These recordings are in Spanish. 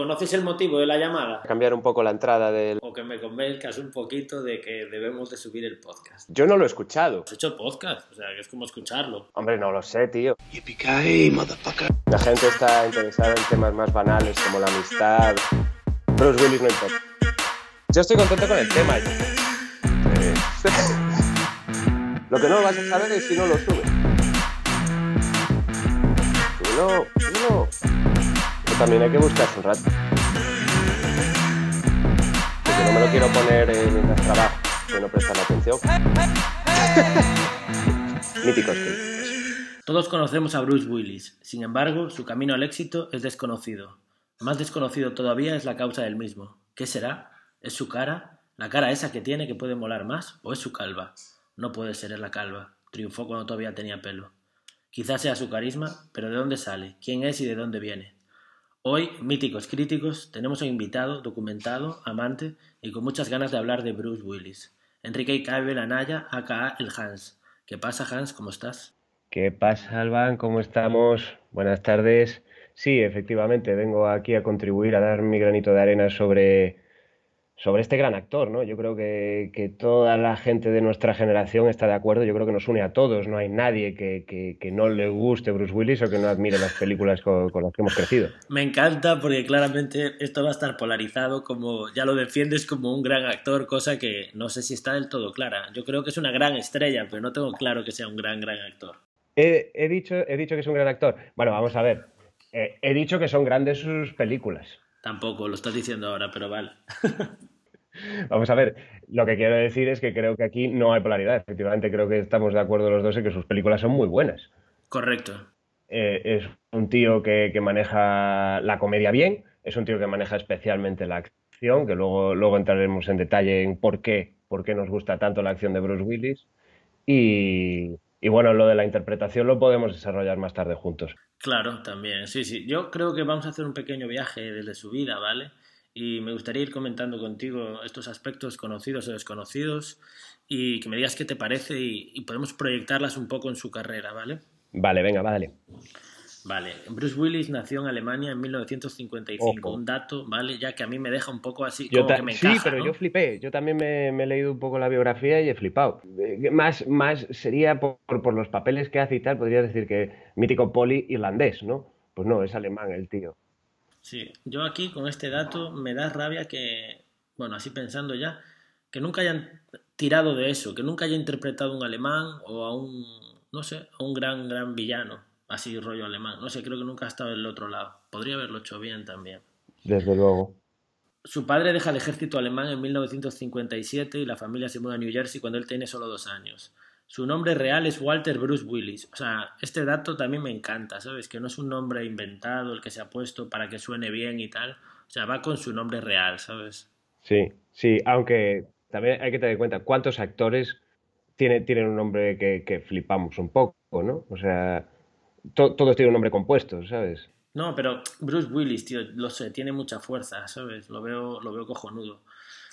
¿Conoces el motivo de la llamada? Cambiar un poco la entrada del... O que me convenzcas un poquito de que debemos de subir el podcast. Yo no lo he escuchado. Has hecho podcast, o sea, que es como escucharlo. Hombre, no lo sé, tío. La gente está interesada en temas más banales como la amistad. Bruce Willis no importa. Yo estoy contento con el tema. Eh, Lo que no vas a saber es si no lo subes. Si no, si no. También hay que buscarse un rato. Porque no me lo quiero poner eh, mientras trabajo, que no prestan atención. Míticos. Todos conocemos a Bruce Willis, sin embargo, su camino al éxito es desconocido. Más desconocido todavía es la causa del mismo. ¿Qué será? ¿Es su cara? ¿La cara esa que tiene que puede molar más? ¿O es su calva? No puede ser, es la calva. Triunfó cuando todavía tenía pelo. Quizás sea su carisma, pero ¿de dónde sale? ¿Quién es y de dónde viene? Hoy, míticos críticos, tenemos un invitado, documentado, amante y con muchas ganas de hablar de Bruce Willis. Enrique Cabe Anaya, aka el Hans. ¿Qué pasa, Hans? ¿Cómo estás? ¿Qué pasa, Alban? ¿Cómo estamos? Buenas tardes. Sí, efectivamente, vengo aquí a contribuir, a dar mi granito de arena sobre, sobre este gran actor, ¿no? Yo creo que, que toda la gente de nuestra generación está de acuerdo, yo creo que nos une a todos, no hay nadie que, que- que no le guste Bruce Willis o que no admire las películas con, con las que hemos crecido. Me encanta porque claramente esto va a estar polarizado como ya lo defiendes como un gran actor, cosa que no sé si está del todo clara. Yo creo que es una gran estrella, pero no tengo claro que sea un gran, gran actor. He, he dicho, he dicho que es un gran actor. Bueno, vamos a ver. Eh, he dicho que son grandes sus películas. Tampoco, lo estás diciendo ahora, pero vale. Vamos a ver, lo que quiero decir es que creo que aquí no hay polaridad. Efectivamente, creo que estamos de acuerdo los dos en que sus películas son muy buenas. Correcto. Eh, es un tío que, que maneja la comedia bien, es un tío que maneja especialmente la acción, que luego, luego entraremos en detalle en por qué, por qué nos gusta tanto la acción de Bruce Willis. Y, y bueno, lo de la interpretación lo podemos desarrollar más tarde juntos. Claro, también. Sí, sí. Yo creo que vamos a hacer un pequeño viaje desde su vida, ¿vale? Y me gustaría ir comentando contigo estos aspectos conocidos o desconocidos y que me digas qué te parece y, y podemos proyectarlas un poco en su carrera, ¿vale? Vale, venga, vale. Vale, Bruce Willis nació en Alemania en 1955. Ojo. Un dato, ¿vale? Ya que a mí me deja un poco así, Yo como que me sí, encaja, pero ¿no? yo flipé. Yo también me, me he leído un poco la biografía y he flipado. Eh, Más, más sería por, por los papeles que hace y tal, podría decir que mítico poli irlandés, ¿no? Pues no, es alemán el tío. Sí, yo aquí con este dato me da rabia que, bueno, así pensando ya, que nunca hayan tirado de eso, que nunca haya interpretado un alemán o a un, no sé, a un gran, gran villano, así rollo alemán. No sé, creo que nunca ha estado del otro lado. Podría haberlo hecho bien también. Desde luego. Su padre deja el ejército alemán en 1957 y la familia se muda a New Jersey cuando él tiene solo dos años. Su nombre real es Walter Bruce Willis. O sea, este dato también me encanta, ¿sabes? Que no es un nombre inventado el que se ha puesto para que suene bien y tal. O sea, va con su nombre real, ¿sabes? Sí, sí, aunque también hay que tener en cuenta cuántos actores tiene- tienen un nombre que, que flipamos un poco, ¿no? O sea, to- todos tienen un nombre compuesto, ¿sabes? No, pero Bruce Willis, tío, lo sé, tiene mucha fuerza, ¿sabes? Lo veo, lo veo cojonudo.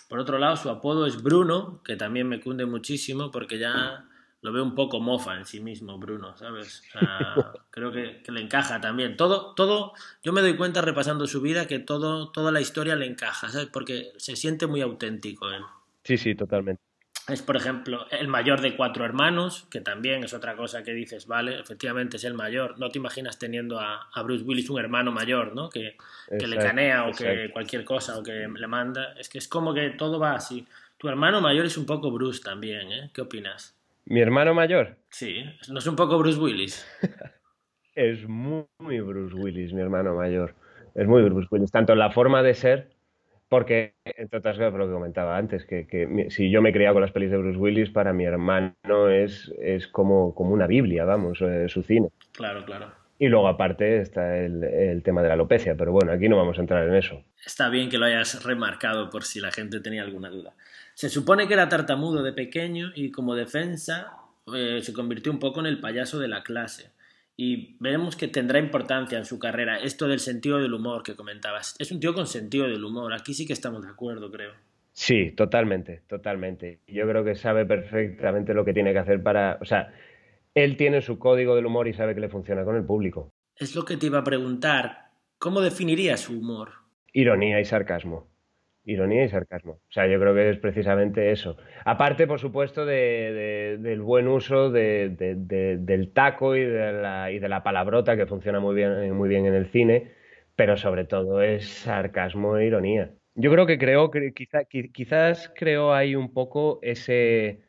Por otro lado, su apodo es Bruno, que también me cunde muchísimo porque ya lo veo un poco mofa en sí mismo, Bruno, ¿sabes? O sea, creo que, que le encaja también. Todo, todo, yo me doy cuenta repasando su vida que todo, toda la historia le encaja, ¿sabes? Porque se siente muy auténtico él. Sí, sí, totalmente. Es, por ejemplo, el mayor de cuatro hermanos, que también es otra cosa que dices, vale, efectivamente es el mayor. No te imaginas teniendo a, a Bruce Willis un hermano mayor, ¿no? Que, que le canea o que cualquier cosa o que le manda. Es que es como que todo va así. Tu hermano mayor es un poco Bruce también, ¿eh? ¿Qué opinas? Mi hermano mayor Sí, ¿no es un poco Bruce Willis? es muy, muy Bruce Willis, mi hermano mayor. Es muy Bruce Willis, tanto en la forma de ser, porque, entre otras cosas, lo que comentaba antes, que, que si yo me he criado con las pelis de Bruce Willis, para mi hermano es, es como, como una Biblia, vamos, eh, su cine. Claro, claro. Y luego, aparte, está el, el tema de la alopecia, pero bueno, aquí no vamos a entrar en eso. Está bien que lo hayas remarcado por si la gente tenía alguna duda. Se supone que era tartamudo de pequeño y como defensa eh, se convirtió un poco en el payaso de la clase. Y veremos que tendrá importancia en su carrera esto del sentido del humor que comentabas. Es un tío con sentido del humor. Aquí sí que estamos de acuerdo, creo. Sí, totalmente, totalmente. Yo creo que sabe perfectamente lo que tiene que hacer para... O sea, él tiene su código del humor y sabe que le funciona con el público. Es lo que te iba a preguntar. ¿Cómo definirías su humor? ironía y sarcasmo. Ironía y sarcasmo. O sea, yo creo que es precisamente eso. Aparte, por supuesto, del buen uso del taco y de, la, y de la palabrota que funciona muy bien, muy bien en el cine, pero sobre todo es sarcasmo e ironía. Yo creo que creo, quizá, quizás creo ahí un poco ese,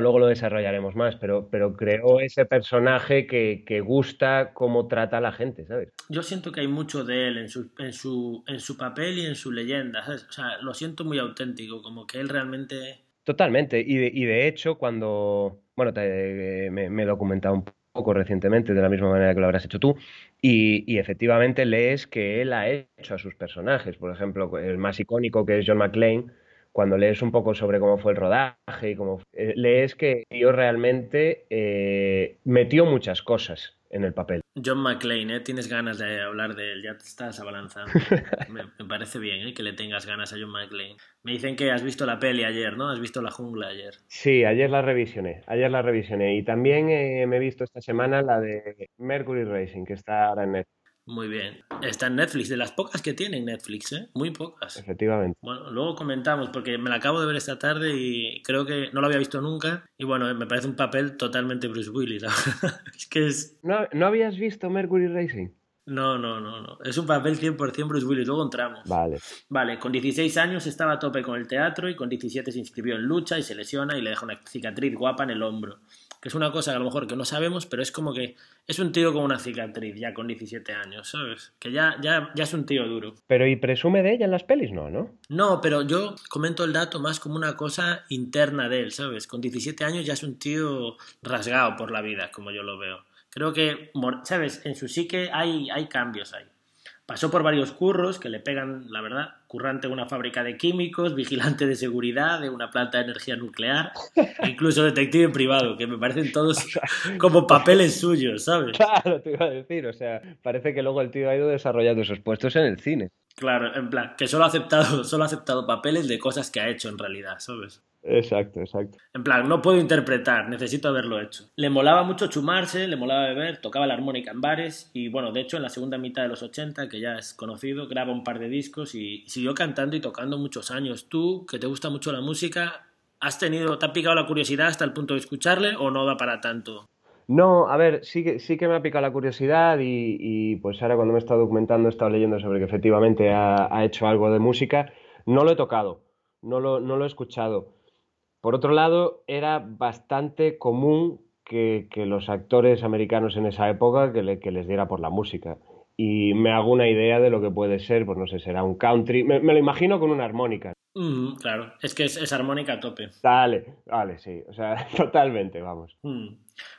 luego lo desarrollaremos más, pero, pero creo ese personaje que, que, gusta cómo trata a la gente, ¿sabes? Yo siento que hay mucho de él en su, en su, en su papel y en su leyenda, ¿sabes? O sea, lo siento muy auténtico, como que él realmente... Totalmente, y de, y de hecho cuando, bueno, te, me, me, he documentado un poco recientemente, de la misma manera que lo habrás hecho tú, y, y, efectivamente lees que él ha hecho a sus personajes, por ejemplo, el más icónico que es John McClane, cuando lees un poco sobre cómo fue el rodaje y cómo eh, lees que yo realmente eh, metió muchas cosas en el papel. John McClane, ¿eh? tienes ganas de hablar de él, ya te estás abalanzando. me, me, parece bien ¿eh? que le tengas ganas a John McClane. Me dicen que has visto la peli ayer, ¿no? Has visto La Jungla ayer. Sí, ayer la revisioné, ayer la revisioné. Y también eh, me he visto esta semana la de Mercury Racing, que está ahora en Netflix. Muy bien. Está en Netflix, de las pocas que tienen Netflix, ¿eh? Muy pocas. Efectivamente. Bueno, luego comentamos, porque me la acabo de ver esta tarde y creo que no lo había visto nunca. Y bueno, me parece un papel totalmente Bruce Willis. es que es... ¿No, ¿No habías visto Mercury Racing? No, no, no, no. Es un papel 100% Bruce Willis. Luego entramos. Vale. Vale, con 16 años estaba a tope con el teatro y con 17 se inscribió en lucha y se lesiona y le deja una cicatriz guapa en el hombro que es una cosa que a lo mejor que no sabemos, pero es como que es un tío con una cicatriz ya con 17 años, ¿sabes? Que ya, ya, ya es un tío duro. Pero ¿y presume de ella en las pelis? No, ¿no? No, pero yo comento el dato más como una cosa interna de él, ¿sabes? Con 17 años ya es un tío rasgado por la vida, como yo lo veo. Creo que, ¿sabes? En su psique hay, hay cambios ahí. Pasó por varios curros que le pegan, la verdad, currante de una fábrica de químicos, vigilante de seguridad de una planta de energía nuclear, e incluso detective privado, que me parecen todos como papeles suyos, ¿sabes? Claro, te iba a decir, o sea, parece que luego el tío ha ido desarrollando esos puestos en el cine. Claro, en plan, que solo ha aceptado, solo ha aceptado papeles de cosas que ha hecho en realidad, ¿sabes? Exacto, exacto. En plan, no puedo interpretar, necesito haberlo hecho. Le molaba mucho chumarse, le molaba beber, tocaba la armónica en bares y bueno, de hecho en la segunda mitad de los 80, que ya es conocido, graba un par de discos y siguió cantando y tocando muchos años. Tú, que te gusta mucho la música, ¿has tenido, te ha picado la curiosidad hasta el punto de escucharle o no da para tanto? No, a ver, sí que, sí que me ha picado la curiosidad y, y pues ahora cuando me he estado documentando he estado leyendo sobre que efectivamente ha, ha hecho algo de música. No lo he tocado, no lo, no lo he escuchado por otro lado, era bastante común que, que los actores americanos en esa época que, le, que, les diera por la música. Y me hago una idea de lo que puede ser, pues no sé, será un country. Me, me lo imagino con una armónica. Mm, claro, es que es, es, armónica a tope. Dale, vale, sí, o sea, totalmente, vamos. Mm.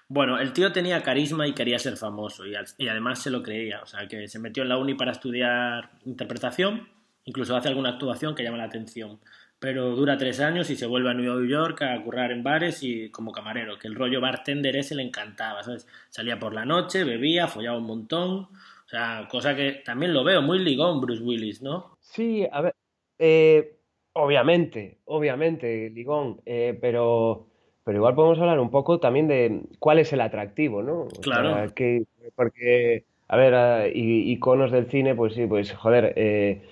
Bueno, el tío tenía carisma y quería ser famoso, y, al, y además se lo creía, o sea, que se metió en la uni para estudiar interpretación, incluso hace alguna actuación que llama la atención pero dura tres años y se vuelve a New York a currar en bares y como camarero, que el rollo bartender ese le encantaba, ¿sabes? Salía por la noche, bebía, follaba un montón, o sea, cosa que también lo veo muy ligón Bruce Willis, ¿no? Sí, a ver, eh, obviamente, obviamente, ligón, eh, pero, pero igual podemos hablar un poco también de cuál es el atractivo, ¿no? O claro. Sea, que, porque, a ver, uh, iconos del cine, pues sí, pues joder, eh,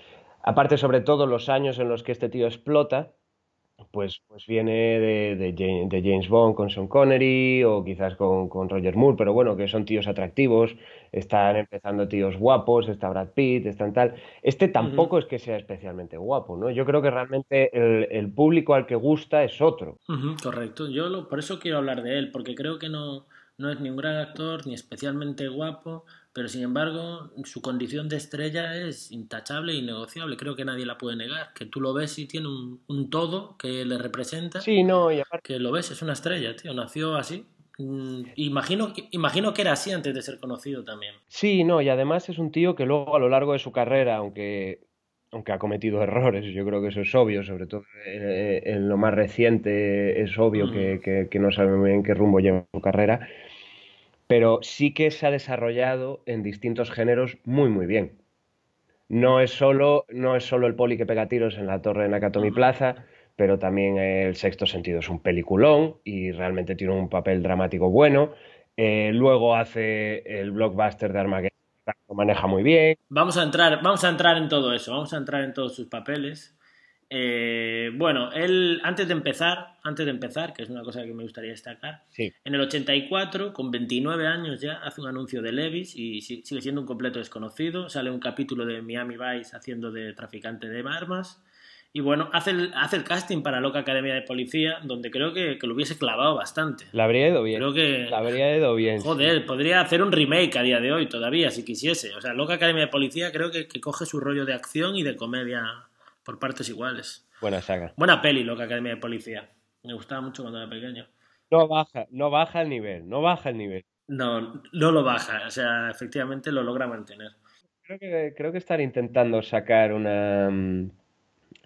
aparte sobre todo los años en los que este tío explota, pues, pues viene de, de, James, de, James Bond con Sean Connery o quizás con, con, Roger Moore, pero bueno, que son tíos atractivos, están empezando tíos guapos, está Brad Pitt, están tal. Este tampoco uh -huh. es que sea especialmente guapo, ¿no? Yo creo que realmente el, el público al que gusta es otro. Uh -huh, correcto, yo lo, por eso quiero hablar de él, porque creo que no, no es ni un gran actor, ni especialmente guapo, pero sin embargo su condición de estrella es intachable e innegociable, creo que nadie la puede negar, que tú lo ves y tiene un, un todo que le representa, sí, no, y aparte... que lo ves, es una estrella, tío, nació así. Mm, imagino, imagino que era así antes de ser conocido también. Sí, no, y además es un tío que luego a lo largo de su carrera, aunque, aunque ha cometido errores, yo creo que eso es obvio, sobre todo en, en lo más reciente es obvio mm. que, que, que, no sabe muy bien qué rumbo lleva su carrera, pero sí que se ha desarrollado en distintos géneros muy, muy bien. No es solo, no es solo el poli que pega tiros en la torre de Nakatomi Plaza, pero también el sexto sentido es un peliculón y realmente tiene un papel dramático bueno. Eh, luego hace el blockbuster de Armageddon lo maneja muy bien. Vamos a entrar, vamos a entrar en todo eso, vamos a entrar en todos sus papeles. Eh, bueno, él, antes de empezar, antes de empezar, que es una cosa que me gustaría destacar, Sí. en el 84, con 29 años ya, hace un anuncio de Levis y si- sigue siendo un completo desconocido. Sale un capítulo de Miami Vice haciendo de traficante de armas. Y bueno, hace el, hace el casting para Loca Academia de Policía, donde creo que, que lo hubiese clavado bastante. Le habría ido bien. Creo que, Le habría ido bien. sí. joder, podría hacer un remake a día de hoy todavía, si quisiese. O sea, Loca Academia de Policía creo que, que coge su rollo de acción y de comedia por partes iguales. Buena saga. Buena peli, Loca Academia de Policía. Me gustaba mucho cuando era pequeño. No baja, no baja el nivel, no baja el nivel. No, no lo baja, o sea, efectivamente lo logra mantener. Creo que, creo que están intentando sacar una... mm,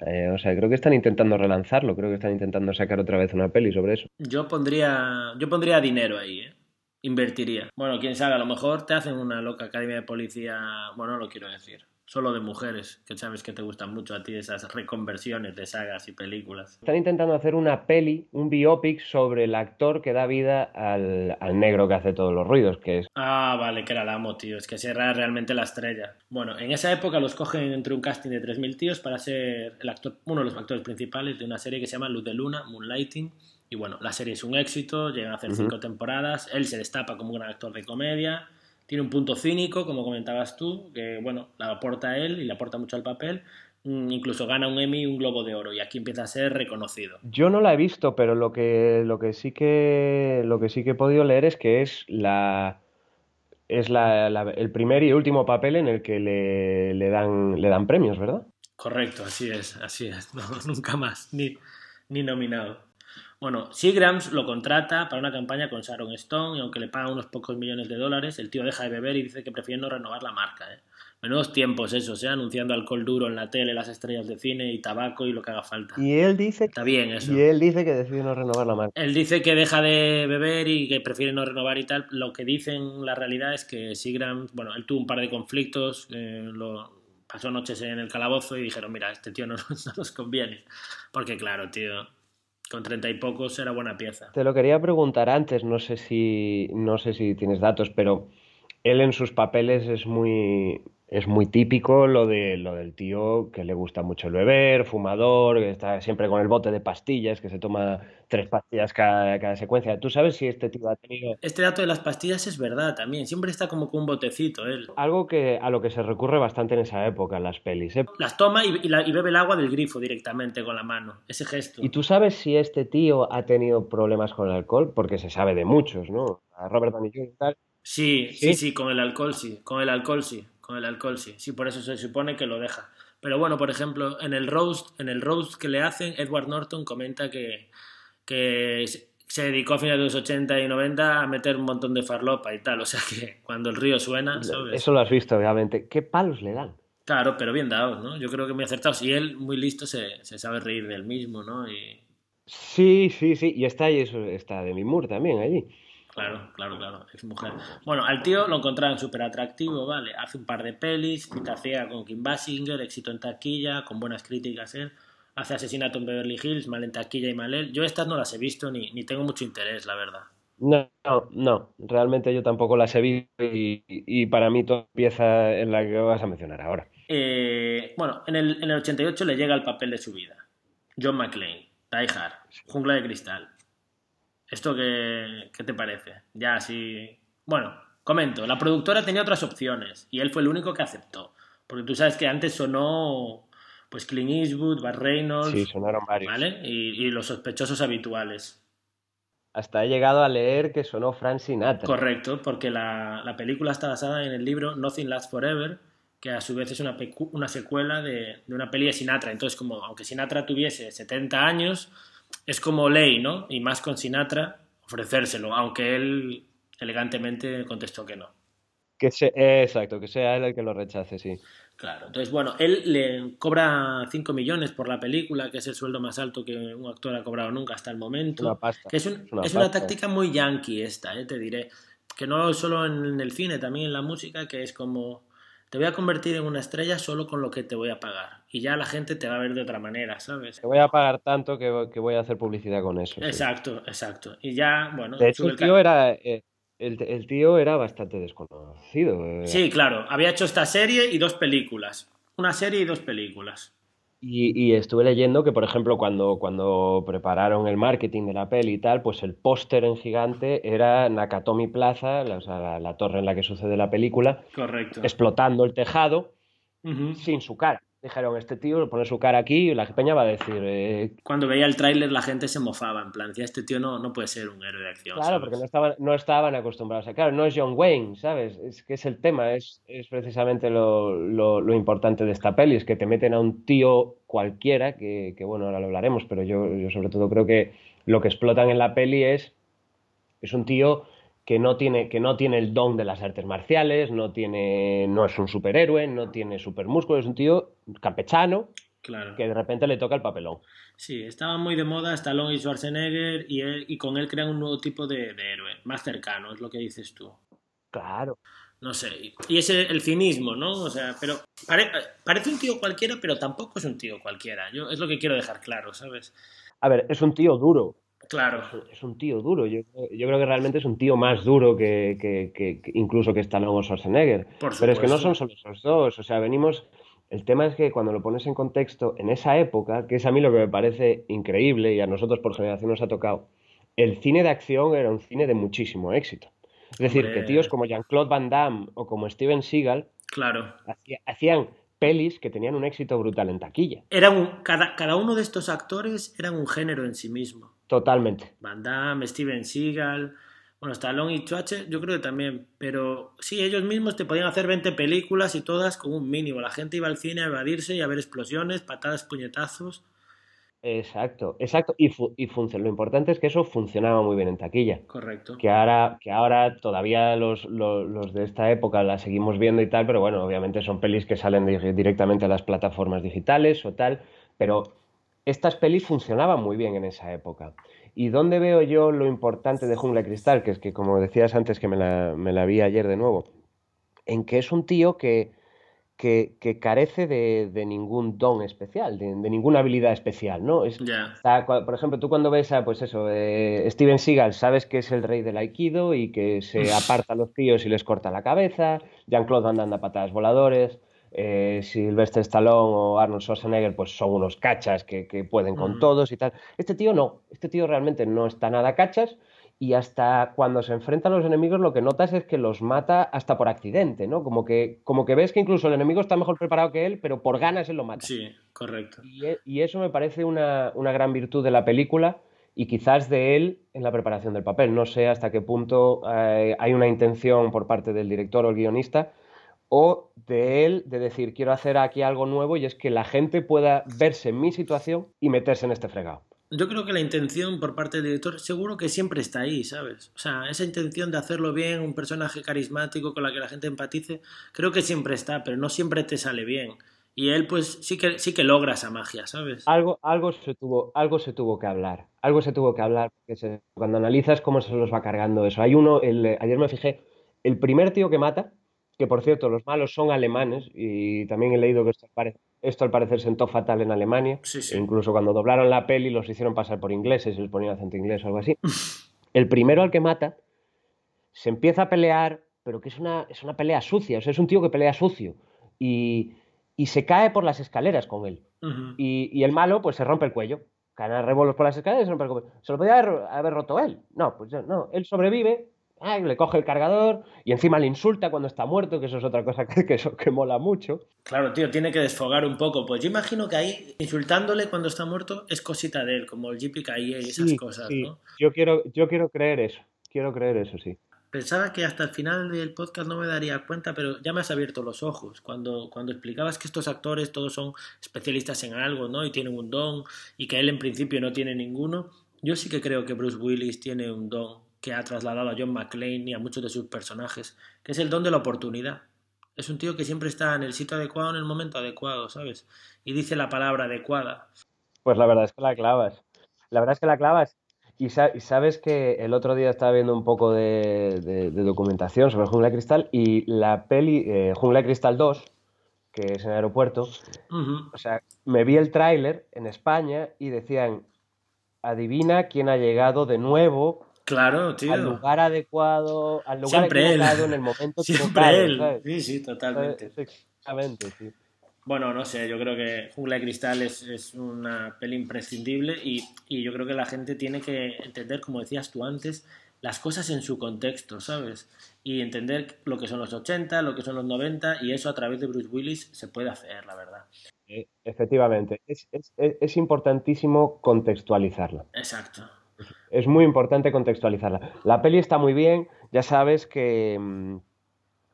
eh, o sea, creo que están intentando relanzarlo, creo que están intentando sacar otra vez una peli sobre eso. Yo pondría, yo pondría dinero ahí, ¿eh? Invertiría. Bueno, quién sabe, a lo mejor te hacen una loca academia de policía, bueno, no lo quiero decir, solo de mujeres, que sabes que te gustan mucho a ti esas reconversiones de sagas y películas. Están intentando hacer una peli, un biopic sobre el actor que da vida al, al negro que hace todos los ruidos, que es... Ah, vale, que era el amo, tío, es que ese era realmente la estrella. Bueno, en esa época los cogen entre un casting de 3.000 tíos para ser el actor, uno de los actores principales de una serie que se llama Luz de Luna, Moonlighting. Y bueno, la serie es un éxito, llegan a hacer Ujú. cinco temporadas, él se destapa como un gran actor de comedia, tiene un punto cínico, como comentabas tú, que bueno, la aporta él y le aporta mucho al papel, Mm, incluso gana un Emmy y un Globo de Oro y aquí empieza a ser reconocido. Yo no la he visto, pero lo que, lo que sí que, lo que sí que he podido leer es que es la, es la, la- el primer y último papel en el que le, le dan, le dan premios, ¿verdad? Correcto, así es, así es. No, nunca más, ni, ni nominado. Bueno, Seagrams lo contrata para una campaña con Sharon Stone y aunque le pagan unos pocos millones de dólares, el tío deja de beber y dice que prefiere no renovar la marca. ¿eh? Menudos tiempos esos, ¿eh? anunciando alcohol duro en la tele, las estrellas de cine y tabaco y lo que haga falta. Y él dice, Está bien eso. y él dice que decide no renovar la marca. Él dice que deja de beber y que prefiere no renovar y tal. Lo que dicen la realidad es que Seagrams, bueno, él tuvo un par de conflictos, eh, lo, pasó noches en el calabozo y dijeron, mira, este tío no, no nos conviene. Porque claro, tío, con treinta y pocos era buena pieza. Te lo quería preguntar antes, no sé si, no sé si tienes datos, pero él en sus papeles es muy, es muy típico lo de, lo del tío que le gusta mucho el beber, fumador, que está siempre con el bote de pastillas, que se toma tres pastillas cada, cada secuencia. ¿Tú sabes si este tío ha tenido Este dato de las pastillas es verdad también. Siempre está como con un botecito él. algo que, a lo que se recurre bastante en esa época en las pelis, ¿eh? Las toma y, y la- y bebe el agua del grifo directamente con la mano. Ese gesto. ¿Y tú sabes si este tío ha tenido problemas con el alcohol? Porque se sabe de muchos, ¿no? A Robert Downey Jr. y tal. Sí, ¿Sí? sí, sí, con el alcohol sí, con el alcohol sí, con el alcohol sí, sí, por eso se supone que lo deja. Pero bueno, por ejemplo, en el roast, en el roast que le hacen, Edward Norton comenta que, que se- dedicó a finales de los 80 y 90 a meter un montón de farlopa y tal, o sea que cuando el río suena, ¿sabes? Eso lo has visto, obviamente. ¿Qué palos le dan? Claro, pero bien dados, ¿no? Yo creo que muy acertados. Y él, muy listo, se, se sabe reír del mismo, ¿no? Y Sí, sí, sí. Y está ahí, eso, está Demi Moore también allí. Claro, claro, claro, es mujer. Bueno, al tío lo encontraron súper atractivo, ¿vale? Hace un par de pelis, cita ciega con Kim Basinger, éxito en taquilla, con buenas críticas él. Hace asesinato en Beverly Hills, mal en taquilla y mal él. Yo estas no las he visto ni, ni tengo mucho interés, la verdad. No, no, no. Realmente yo tampoco las he visto y, y para mí todo empieza en la que vas a mencionar ahora. Eh, bueno, en el, en el 88 le llega el papel de su vida. John McClane, Die Hard, Jungla de Cristal. ¿Esto qué, qué te parece? Ya así... Bueno, comento, la productora tenía otras opciones y él fue el único que aceptó. Porque tú sabes que antes sonó pues Clint Eastwood, Burt Reynolds, Sí, sonaron varios. ¿vale? Y, y los sospechosos habituales. Hasta he llegado a leer que sonó Frank Sinatra. Correcto, porque la, la película está basada en el libro Nothing Lasts Forever, que a su vez es una, una secuela de, de una peli de Sinatra. Entonces, como aunque Sinatra tuviese 70 años, es como ley, ¿no? Y más con Sinatra, ofrecérselo, aunque él elegantemente contestó que no. Que se- exacto, que sea él el que lo rechace, sí. Claro, entonces bueno, él le cobra 5 millones por la película, que es el sueldo más alto que un actor ha cobrado nunca hasta el momento. Una pasta. Que es, un- Es una es una táctica muy yankee esta, eh, te diré. Que no solo en el cine, también en la música, que es como, te voy a convertir en una estrella solo con lo que te voy a pagar. Y ya la gente te va a ver de otra manera, ¿sabes? Te voy a pagar tanto que, que voy a hacer publicidad con eso. sí. Exacto, exacto. Y ya, bueno, De hecho, el tío era, eh, el, tío era bastante desconocido. Eh. Sí, claro. Había hecho esta serie y dos películas. Una serie y dos películas. Y, estuve leyendo que, por ejemplo, cuando, cuando prepararon el marketing de la peli y tal, pues el póster en gigante era Nakatomi Plaza, la, la, torre en la que sucede la película, Correcto. explotando el tejado sin su cara dijeron, este tío pone su cara aquí y la peña va a decir... Eh, Cuando veía el tráiler la gente se mofaba, en plan, decía, este tío no, no puede ser un héroe de acción. Claro, porque no estaban, no estaban acostumbrados a... Claro, no es John Wayne, ¿sabes? Es que es el tema, es, es precisamente lo, lo, importante de esta peli, es que te meten a un tío cualquiera, que, que bueno, ahora lo hablaremos, pero yo, yo sobre todo creo que lo que explotan en la peli es, es un tío que no tiene, que no tiene el don de las artes marciales, no, tiene, no es un superhéroe, no tiene supermúsculo, es un tío campechano claro. que de repente le toca el papelón. Sí, estaba muy de moda Stallone y Schwarzenegger y, y con él crean un nuevo tipo de, héroe, más cercano, es lo que dices tú. Claro. No sé, y es el, cinismo, ¿no? O sea, pero parece un tío cualquiera, pero tampoco es un tío cualquiera. Yo, es lo que quiero dejar claro, ¿sabes? A ver, es un tío duro, Claro. Es, un tío duro. Yo, creo que realmente es un tío más duro que, que, incluso que Stallone o Schwarzenegger. Pero es que no son solo esos dos. O sea, venimos. El tema es que cuando lo pones en contexto, en esa época, que es a mí lo que me parece increíble y a nosotros por generación nos ha tocado, el cine de acción era un cine de muchísimo éxito. Es decir, que tíos como Jean-Claude Van Damme o como Steven Seagal claro. hacían pelis que tenían un éxito brutal en taquilla. Era un, cada, cada uno de estos actores era un género en sí mismo. Totalmente. Van Damme, Steven Seagal, bueno, Stallone y Chuache, yo creo que también, pero sí, ellos mismos te podían hacer 20 películas y todas con un mínimo. La gente iba al cine a evadirse y a ver explosiones, patadas, puñetazos. Exacto, exacto. Y, y lo importante es que eso funcionaba muy bien en taquilla. Correcto. Que ahora, que ahora todavía los, los, de esta época la seguimos viendo y tal, pero bueno, obviamente son pelis que salen directamente a las plataformas digitales o tal, pero estas pelis funcionaban muy bien en esa época. ¿Y dónde veo yo lo importante de Jungla Cristal? Que es que, como decías antes, que me la, vi ayer de nuevo, en que es un tío que, que, carece de, ningún don especial, de, ninguna habilidad especial, ¿no? Es, por ejemplo, tú cuando ves a, pues eso, eh, Steven Seagal, sabes que es el rey del Aikido y que se aparta a los tíos y les corta la cabeza, Jean-Claude anda a patadas voladores, eh, Sylvester Stallone o Arnold Schwarzenegger pues son unos cachas que, pueden con todos y tal. Este tío no, este tío realmente no está nada cachas y hasta cuando se enfrentan a los enemigos lo que notas es que los mata hasta por accidente, ¿no? Como que, como que ves que incluso el enemigo está mejor preparado que él, pero por ganas él lo mata. Sí, correcto. Y, e, eso me parece una, gran virtud de la película y quizás de él en la preparación del papel. No sé hasta qué punto eh, hay una intención por parte del director o el guionista o de él de decir quiero hacer aquí algo nuevo y es que la gente pueda verse en mi situación y meterse en este fregado. Yo creo que la intención por parte del director seguro que siempre está ahí, ¿sabes? O sea, esa intención de hacerlo bien, un personaje carismático con la que la gente empatice, creo que siempre está, pero no siempre te sale bien. Y él pues sí que sí que logra esa magia, ¿sabes? Algo algo se tuvo algo se tuvo que hablar, algo se tuvo que hablar cuando analizas cómo se los va cargando eso. Hay uno ayer me fijé, el primer tío que mata que por cierto, los malos son alemanes y también he leído que esto, al parecer sentó fatal en Alemania. E incluso cuando doblaron la peli los hicieron pasar por ingleses, les ponían acento inglés o algo así. El primero al que mata se empieza a pelear, pero que es una, es una pelea sucia, o sea, es un tío que pelea sucio y, se cae por las escaleras con él. y, el malo pues se rompe el cuello. Cae revolos por las escaleras y se. ¿Se lo podía haber, haber roto él? No, pues no. Él sobrevive, le coge el cargador y encima le insulta cuando está muerto, que eso es otra cosa que, que, mola mucho. Claro, tío, tiene que desfogar un poco. Pues yo imagino que ahí, insultándole cuando está muerto, es cosita de él, como el JPKI y esas cosas, ¿no? Yo quiero, yo quiero creer eso, quiero creer eso, sí. Pensaba que hasta el final del podcast no me daría cuenta, pero ya me has abierto los ojos. Cuando, cuando explicabas que estos actores todos son especialistas en algo, ¿no? Y tienen un don, y que él en principio no tiene ninguno, yo sí que creo que Bruce Willis tiene un don que ha trasladado a John McClane y a muchos de sus personajes, que es el don de la oportunidad. Es un tío que siempre está en el sitio adecuado en el momento adecuado, ¿sabes? Y dice la palabra adecuada. Pues la verdad es que la clavas. La verdad es que la clavas. Y, sabes que el otro día estaba viendo un poco de, documentación sobre Jungla Cristal y la peli eh, Jungla Cristal 2, que es en el aeropuerto, o sea, me vi el tráiler en España y decían, adivina quién ha llegado de nuevo Claro, tío. Al lugar adecuado, al lugar Siempre él. en el momento Siempre equivocado, él. ¿sabes? Sí, sí, totalmente. Exactamente, sí. Bueno, no sé, yo creo que Jungla de Cristal es, es una peli imprescindible y, y yo creo que la gente tiene que entender, como decías tú antes, las cosas en su contexto, ¿sabes? Y entender lo que son los 80, lo que son los 90 y eso a través de Bruce Willis se puede hacer, la verdad. Eh, Efectivamente, es, es- es- es importantísimo contextualizarla. Exacto. Es muy importante contextualizarla. La peli está muy bien, ya sabes que, mm,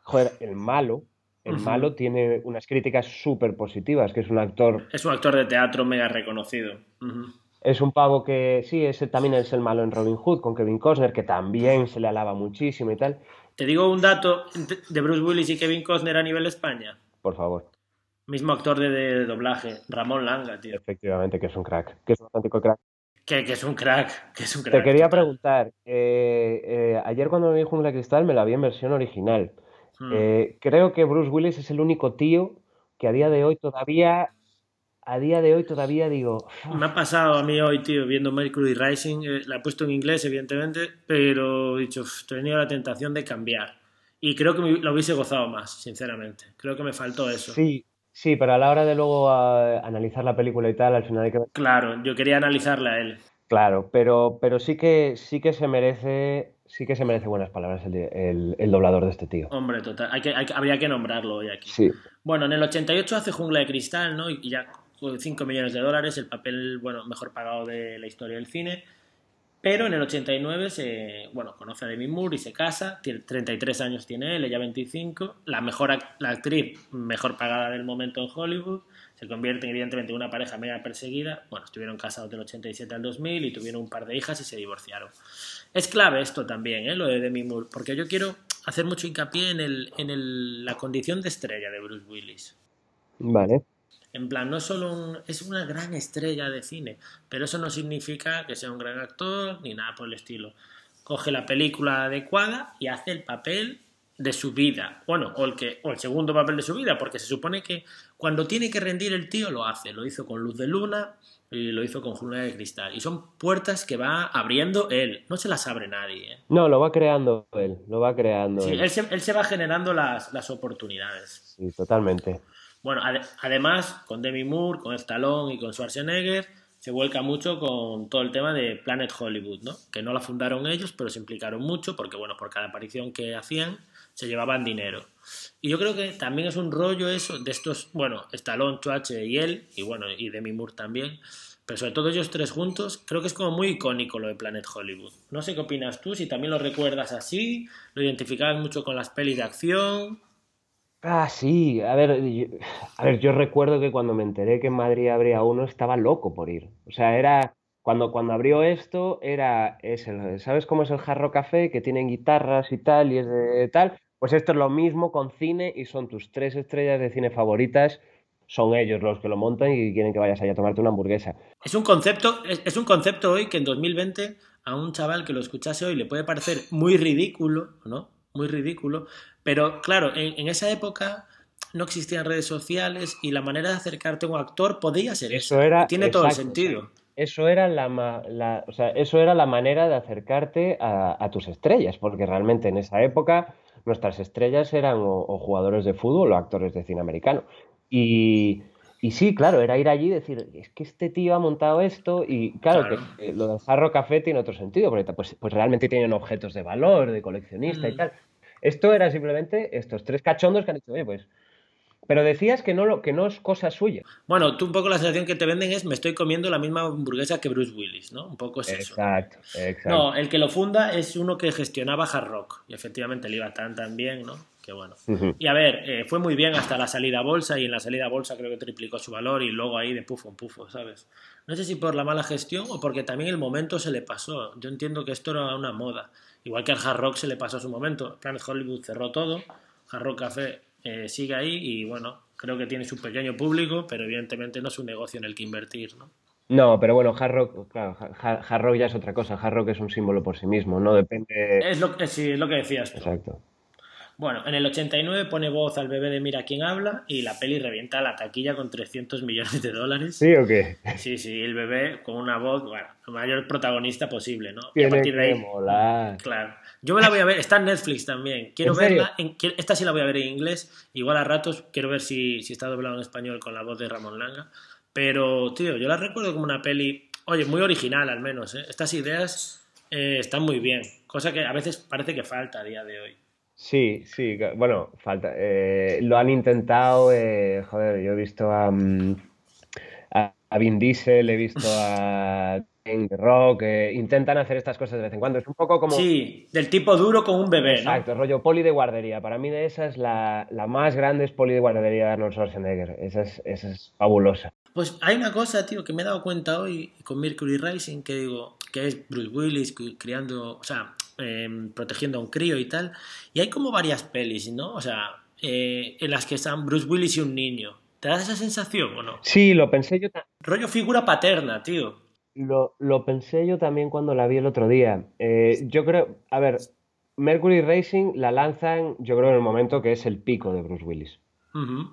joder, el malo, el malo tiene unas críticas súper positivas, que es un actor, Es un actor de teatro mega reconocido. Es un pavo que, sí, ese también es el malo en Robin Hood, con Kevin Costner, que también se le alaba muchísimo y tal. Te digo un dato de Bruce Willis y Kevin Costner a nivel España. Por favor, Mismo actor de, de doblaje, Ramón Langa, tío. efectivamente que es un crack, que es un auténtico crack. Que, que es un crack, que es un crack. Te quería preguntar, eh, eh, ayer cuando me vi Jungla de Cristal me la vi en versión original. Mm. Eh, creo que Bruce Willis es el único tío que a día de hoy todavía, a día de hoy todavía digo, Me ha pasado a mí hoy, tío, viendo Mercury Rising. la he puesto en inglés, evidentemente, pero he dicho, "Uf, he tenido la tentación de cambiar. Y creo que me, lo hubiese gozado más, sinceramente. Creo que me faltó eso. sí, sí, pero a la hora de luego analizar la película y tal, al final hay que ver, Claro, yo quería analizarla a él. claro, pero, pero sí que, sí que se merece, sí que se merece buenas palabras el, el- el doblador de este tío. Hombre, total. Hay que, hay habría que nombrarlo hoy aquí. Sí, Bueno, en el 88 hace Jungla de Cristal, ¿no? Y ya con 5 millones de dólares, el papel, bueno, mejor pagado de la historia del cine. Pero en el 89 se, bueno, conoce a Demi Moore y se casa, tiene 33 años tiene él, ella 25, la mejor la actriz mejor pagada del momento en Hollywood, se convierte evidentemente en una pareja mega perseguida, bueno, estuvieron casados del 87 al 2000 y tuvieron un par de hijas y se divorciaron. Es clave esto también, ¿eh? lo de Demi Moore, porque yo quiero hacer mucho hincapié en, el, en el- la condición de estrella de Bruce Willis. vale. En plan, no es solo un, es una gran estrella de cine, pero eso no significa que sea un gran actor ni nada por el estilo. Coge la película adecuada y hace el papel de su vida. Bueno, o el, que, o el segundo papel de su vida, porque se supone que cuando tiene que rendir el tío lo hace. Lo hizo con Luz de Luna y lo hizo con Jungla de Cristal. Y son puertas que va abriendo él, no se las abre nadie. ¿eh? No, lo va creando él, lo va creando Sí, él. él, se, él se va generando las, las oportunidades. Sí, totalmente. Bueno, ade- además, con Demi Moore, con Stallone y con Schwarzenegger, se vuelca mucho con todo el tema de Planet Hollywood, ¿no? Que no la fundaron ellos, pero se implicaron mucho porque, bueno, por cada aparición que hacían se llevaban dinero. Y yo creo que también es un rollo eso de estos, bueno, Stallone, Schwarzenegger y él, y bueno, y Demi Moore también, pero sobre todo ellos tres juntos, creo que es como muy icónico lo de Planet Hollywood. No sé qué opinas tú, si también lo recuerdas así, lo identificabas mucho con las pelis de acción. Ah, sí, a ver, yo, a ver, yo recuerdo que cuando me enteré que en Madrid habría uno, estaba loco por ir. O sea, era, cuando, cuando abrió esto, era, es ¿sabes cómo es el Jarro Café? Que tienen guitarras y tal, y es de tal. Pues esto es lo mismo con cine y son tus tres estrellas de cine favoritas, son ellos los que lo montan y quieren que vayas allá a tomarte una hamburguesa. Es un concepto, es, es un concepto hoy que en 2020 a un chaval que lo escuchase hoy le puede parecer muy ridículo, ¿no? Muy ridículo. Pero claro, en, en esa época no existían redes sociales y la manera de acercarte a un actor podía ser eso. Eso era, Tiene todo el sentido. Eso era la, la- o sea, eso era la manera de acercarte a, a tus estrellas, porque realmente en esa época nuestras estrellas eran o, o jugadores de fútbol o actores de cine americano. Y, y sí, claro, era ir allí y decir, es que este tío ha montado esto y claro, Claro. que eh, lo del jarro café tiene otro sentido, porque pues, pues realmente tienen objetos de valor, de coleccionista y Mm. tal. Esto era simplemente estos tres cachondos que han dicho, oye, pues... Pero decías que no, lo, que no es cosa suya. Bueno, tú un poco la sensación que te venden es me estoy comiendo la misma hamburguesa que Bruce Willis, ¿no? Un poco es eso. Exacto, exacto. No, el que lo funda es uno que gestionaba Hard Rock y efectivamente le iba tan tan bien, ¿no? Que bueno. Y a ver, eh, fue muy bien hasta la salida a bolsa y en la salida a bolsa creo que triplicó su valor y luego ahí de pufo en pufo, ¿sabes? No sé si por la mala gestión o porque también el momento se le pasó. Yo entiendo que esto era una moda. Igual que al Hard Rock se le pasó su momento. Planet Hollywood cerró todo, Hard Rock Café eh, sigue ahí y bueno, creo que tiene su pequeño público, pero evidentemente no es un negocio en el que invertir, ¿no? No, pero bueno, Hard Rock, claro, Ha- Ha- Hard Rock ya es otra cosa. Hard Rock es un símbolo por sí mismo, no depende. Es lo, que- sí, es lo que decías tú. Exacto. Bueno, en el 89 pone voz al bebé de Mira quién habla y la peli revienta la taquilla con 300 millones de dólares. ¿Sí o qué? Sí, sí, el bebé con una voz, bueno, el mayor protagonista posible, ¿no? y a Tiene partir de que ahí, molar. claro. Yo me la voy a ver, está en Netflix también. Quiero ¿En verla, en- esta sí la voy a ver en inglés. Igual a ratos quiero ver si, si está doblado en español con la voz de Ramón Langa. Pero, tío, yo la recuerdo como una peli, oye, muy original al menos, ¿eh? Estas ideas eh, están muy bien, cosa que a veces parece que falta a día de hoy. Sí, sí, bueno, falta. eh, lo han intentado, eh, joder, yo he visto a, mm, a, a Vin Diesel, he visto a The Rock, eh, intentan hacer estas cosas de vez en cuando. Es un poco como... Sí, del tipo duro con un bebé, ¿no? Exacto, rollo poli de guardería. Para mí de esas, la, la más grande es poli de guardería de Arnold Schwarzenegger. Esa es, esa es fabulosa. Pues hay una cosa, tío, que me he dado cuenta hoy con Mercury Rising, que digo, que es Bruce Willis cri- criando, o sea, em, protegiendo a un crío y tal. Y hay como varias pelis, ¿no? O sea, eh, en las que están Bruce Willis y un niño. ¿Te da esa sensación o no? Sí, lo pensé yo, ta- Rollo figura paterna, tío. lo, lo pensé yo también cuando la vi el otro día. Eh, yo creo, a ver, Mercury Racing la lanzan, yo creo, en el momento que es el pico de Bruce Willis.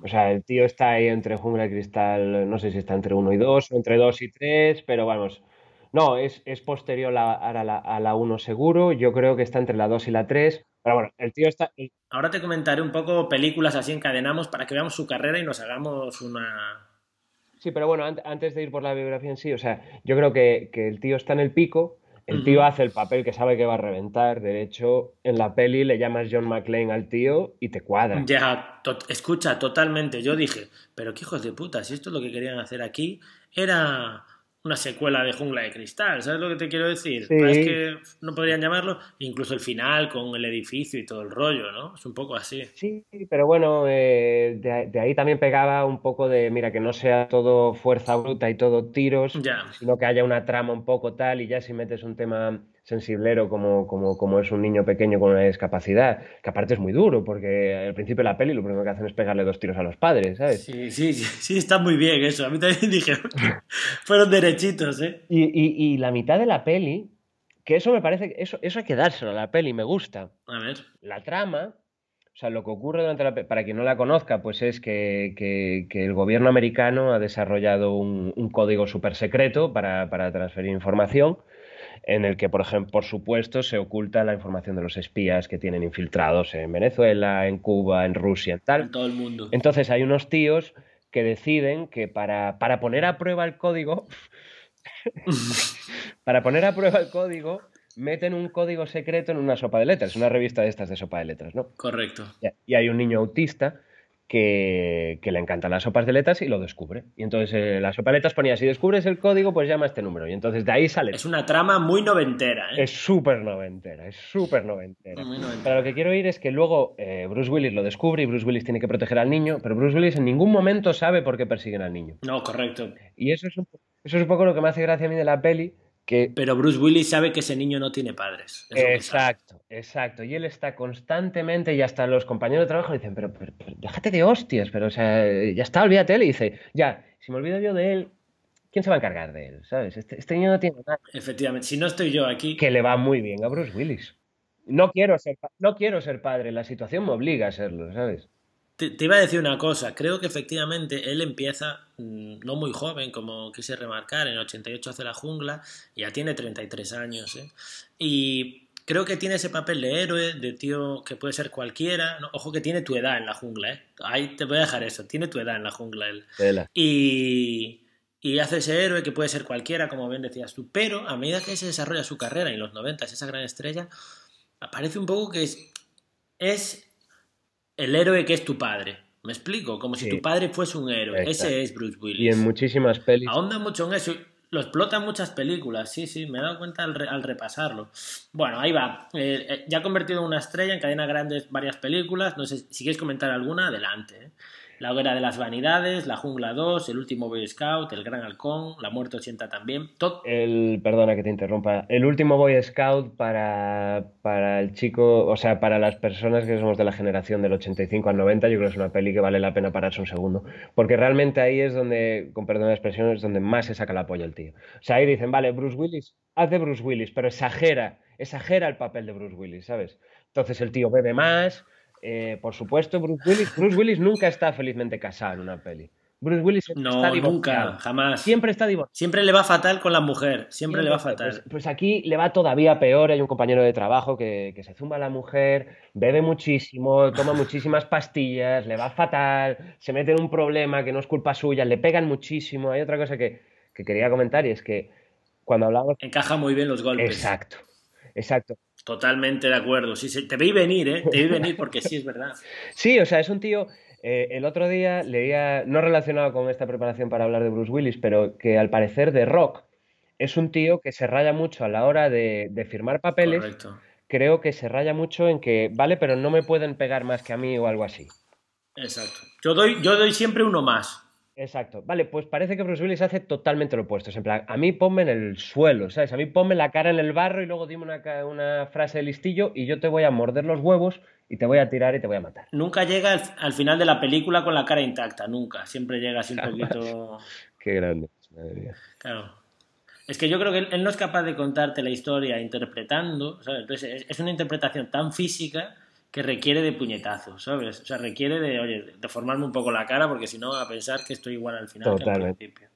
O sea, el tío está ahí entre Jungla y Cristal, no sé si está entre 1 y 2 o entre 2 y 3, pero vamos. No, es, es posterior a, a la, a la 1 seguro, yo creo que está entre la 2 y la 3, pero bueno, el tío está... Ahora te comentaré un poco películas así encadenamos para que veamos su carrera y nos hagamos una... Sí, pero bueno, ant- antes de ir por la biografía en sí, o sea, yo creo que, que el tío está en el pico, el tío hace el papel que sabe que va a reventar, de hecho, en la peli le llamas John McClane al tío y te cuadra. Ya, to- escucha, totalmente. Yo dije, pero qué hijos de puta, si esto es lo que querían hacer aquí, era una secuela de Jungla de Cristal, ¿sabes lo que te quiero decir? Sí. Es que no podrían llamarlo, incluso el final con el edificio y todo el rollo, ¿no? Es un poco así. Sí, pero bueno, eh, de, de ahí también pegaba un poco de, mira, que no sea todo fuerza bruta y todo tiros, Ya. sino que haya una trama un poco tal y ya si metes un tema sensiblero como, como, como es un niño pequeño con una discapacidad, que aparte es muy duro, porque al principio de la peli lo primero que hacen es pegarle dos tiros a los padres, ¿sabes? Sí, sí, sí, sí, está muy bien eso. A mí también dije, fueron derechitos, ¿eh? Y, y- y la mitad de la peli, que eso me parece, eso, eso hay que dárselo a la peli, me gusta. A ver. La trama, o sea, lo que ocurre durante la peli, para quien no la conozca, pues es que, que- que el gobierno americano ha desarrollado un, un código súper secreto para, para transferir información, en el que, por ejemplo, por supuesto, se oculta la información de los espías que tienen infiltrados en Venezuela, en Cuba, en Rusia, en tal. En todo el mundo. Entonces hay unos tíos que deciden que para, para poner a prueba el código, para poner a prueba el código, meten un código secreto en una sopa de letras, una revista de estas de sopa de letras, ¿no? Correcto. Y- Y hay un niño autista que, que le encantan las sopas de letras y lo descubre. Y entonces eh, la sopa de letras ponía, si descubres el código, pues llama a este número. Y entonces de ahí sale. Es una trama muy noventera, ¿eh? Es súper noventera, es súper noventera. Noventera. Pero lo que quiero ir es que luego eh, Bruce Willis lo descubre y Bruce Willis tiene que proteger al niño, pero Bruce Willis en ningún momento sabe por qué persiguen al niño. No, correcto. Y eso es un, eso es un poco lo que me hace gracia a mí de la peli, que... Pero Bruce Willis sabe que ese niño no tiene padres. Exacto, exacto. Y él está constantemente, y hasta los compañeros de trabajo le dicen, pero, pero- pero déjate de hostias, pero o sea, ya está, olvídate. Él dice, ya, si me olvido yo de él, ¿quién se va a encargar de él? ¿Sabes? Este, este niño no tiene nada. Efectivamente. Si no estoy yo aquí, Que le va muy bien a Bruce Willis. No quiero ser, no quiero ser padre, la situación me obliga a serlo, ¿sabes? Te, te iba a decir una cosa, creo que efectivamente él empieza mm, no muy joven, como quise remarcar, en el 88 hace la jungla, ya tiene 33 años, ¿eh? Y creo que tiene ese papel de héroe, de tío que puede ser cualquiera, ¿no? ojo que tiene tu edad en la jungla, ¿eh? Ahí te voy a dejar eso, tiene tu edad en la jungla él. Y, y hace ese héroe que puede ser cualquiera, como bien decías tú, pero a medida que se desarrolla su carrera en los 90, esa gran estrella, parece un poco que es, es el héroe que es tu padre. ¿Me explico? Como si Sí. tu padre fuese un héroe. Exacto. Ese es Bruce Willis. Y en muchísimas pelis. Ahonda mucho en eso. Lo explota en muchas películas, sí, sí, me he dado cuenta al, re- al repasarlo. Bueno, ahí va. Eh, eh, ya ha convertido en una estrella, en cadena grandes varias películas. No sé si quieres comentar alguna, adelante. ¿eh? La hoguera de las vanidades, La jungla 2, El último Boy Scout, El gran halcón, La muerte 80 también. Todo, El, perdona que te interrumpa. El último Boy Scout para, para el chico, o sea, para las personas que somos de la generación del 85 al 90, yo creo que es una peli que vale la pena pararse un segundo. Porque realmente ahí es donde, con perdón de expresión, es donde más se saca la polla el tío. O sea, ahí dicen, vale, Bruce Willis, haz de Bruce Willis, pero exagera, exagera el papel de Bruce Willis, ¿sabes? Entonces el tío bebe más, Eh, por supuesto, Bruce Willis, Bruce Willis nunca está felizmente casado en una peli. Bruce Willis No, está divorciado. nunca, jamás. Siempre está divorciado. Siempre le va fatal con la mujer, siempre le va fatal. Pues, pues aquí le va todavía peor. Hay un compañero de trabajo que, que se zumba a la mujer, bebe muchísimo, toma muchísimas pastillas, le va fatal, se mete en un problema que no es culpa suya, le pegan muchísimo. Hay otra cosa que, que quería comentar y es que cuando hablamos... Encaja muy bien los golpes. Exacto, exacto. Totalmente de acuerdo. Sí, sí, te vi venir, ¿eh? Te vi venir porque sí es verdad. Sí, o sea, es un tío. eh, el otro día leía, no relacionado con esta preparación para hablar de Bruce Willis, pero que al parecer de Rock es un tío que se raya mucho a la hora de, de firmar papeles. Correcto. Creo que se raya mucho en que, vale, pero no me pueden pegar más que a mí o algo así. Exacto. Yo doy, yo doy siempre uno más. Exacto. Vale, pues parece que Bruce Willis hace totalmente lo opuesto. Es en plan, a mí ponme en el suelo, ¿sabes? A mí ponme la cara en el barro y luego dime una, una frase de listillo y yo te voy a morder los huevos y te voy a tirar y te voy a matar. Nunca llega al, al final de la película con la cara intacta, nunca. Siempre llega así un poquito. Qué grande. madre mía. Claro. Es que yo creo que él, él no es capaz de contarte la historia interpretando, ¿sabes? Entonces es, es una interpretación tan física que requiere de puñetazos, ¿sabes? O sea, requiere de, oye, de formarme un poco la cara porque si no va a pensar que estoy igual al final que al Totalmente. principio.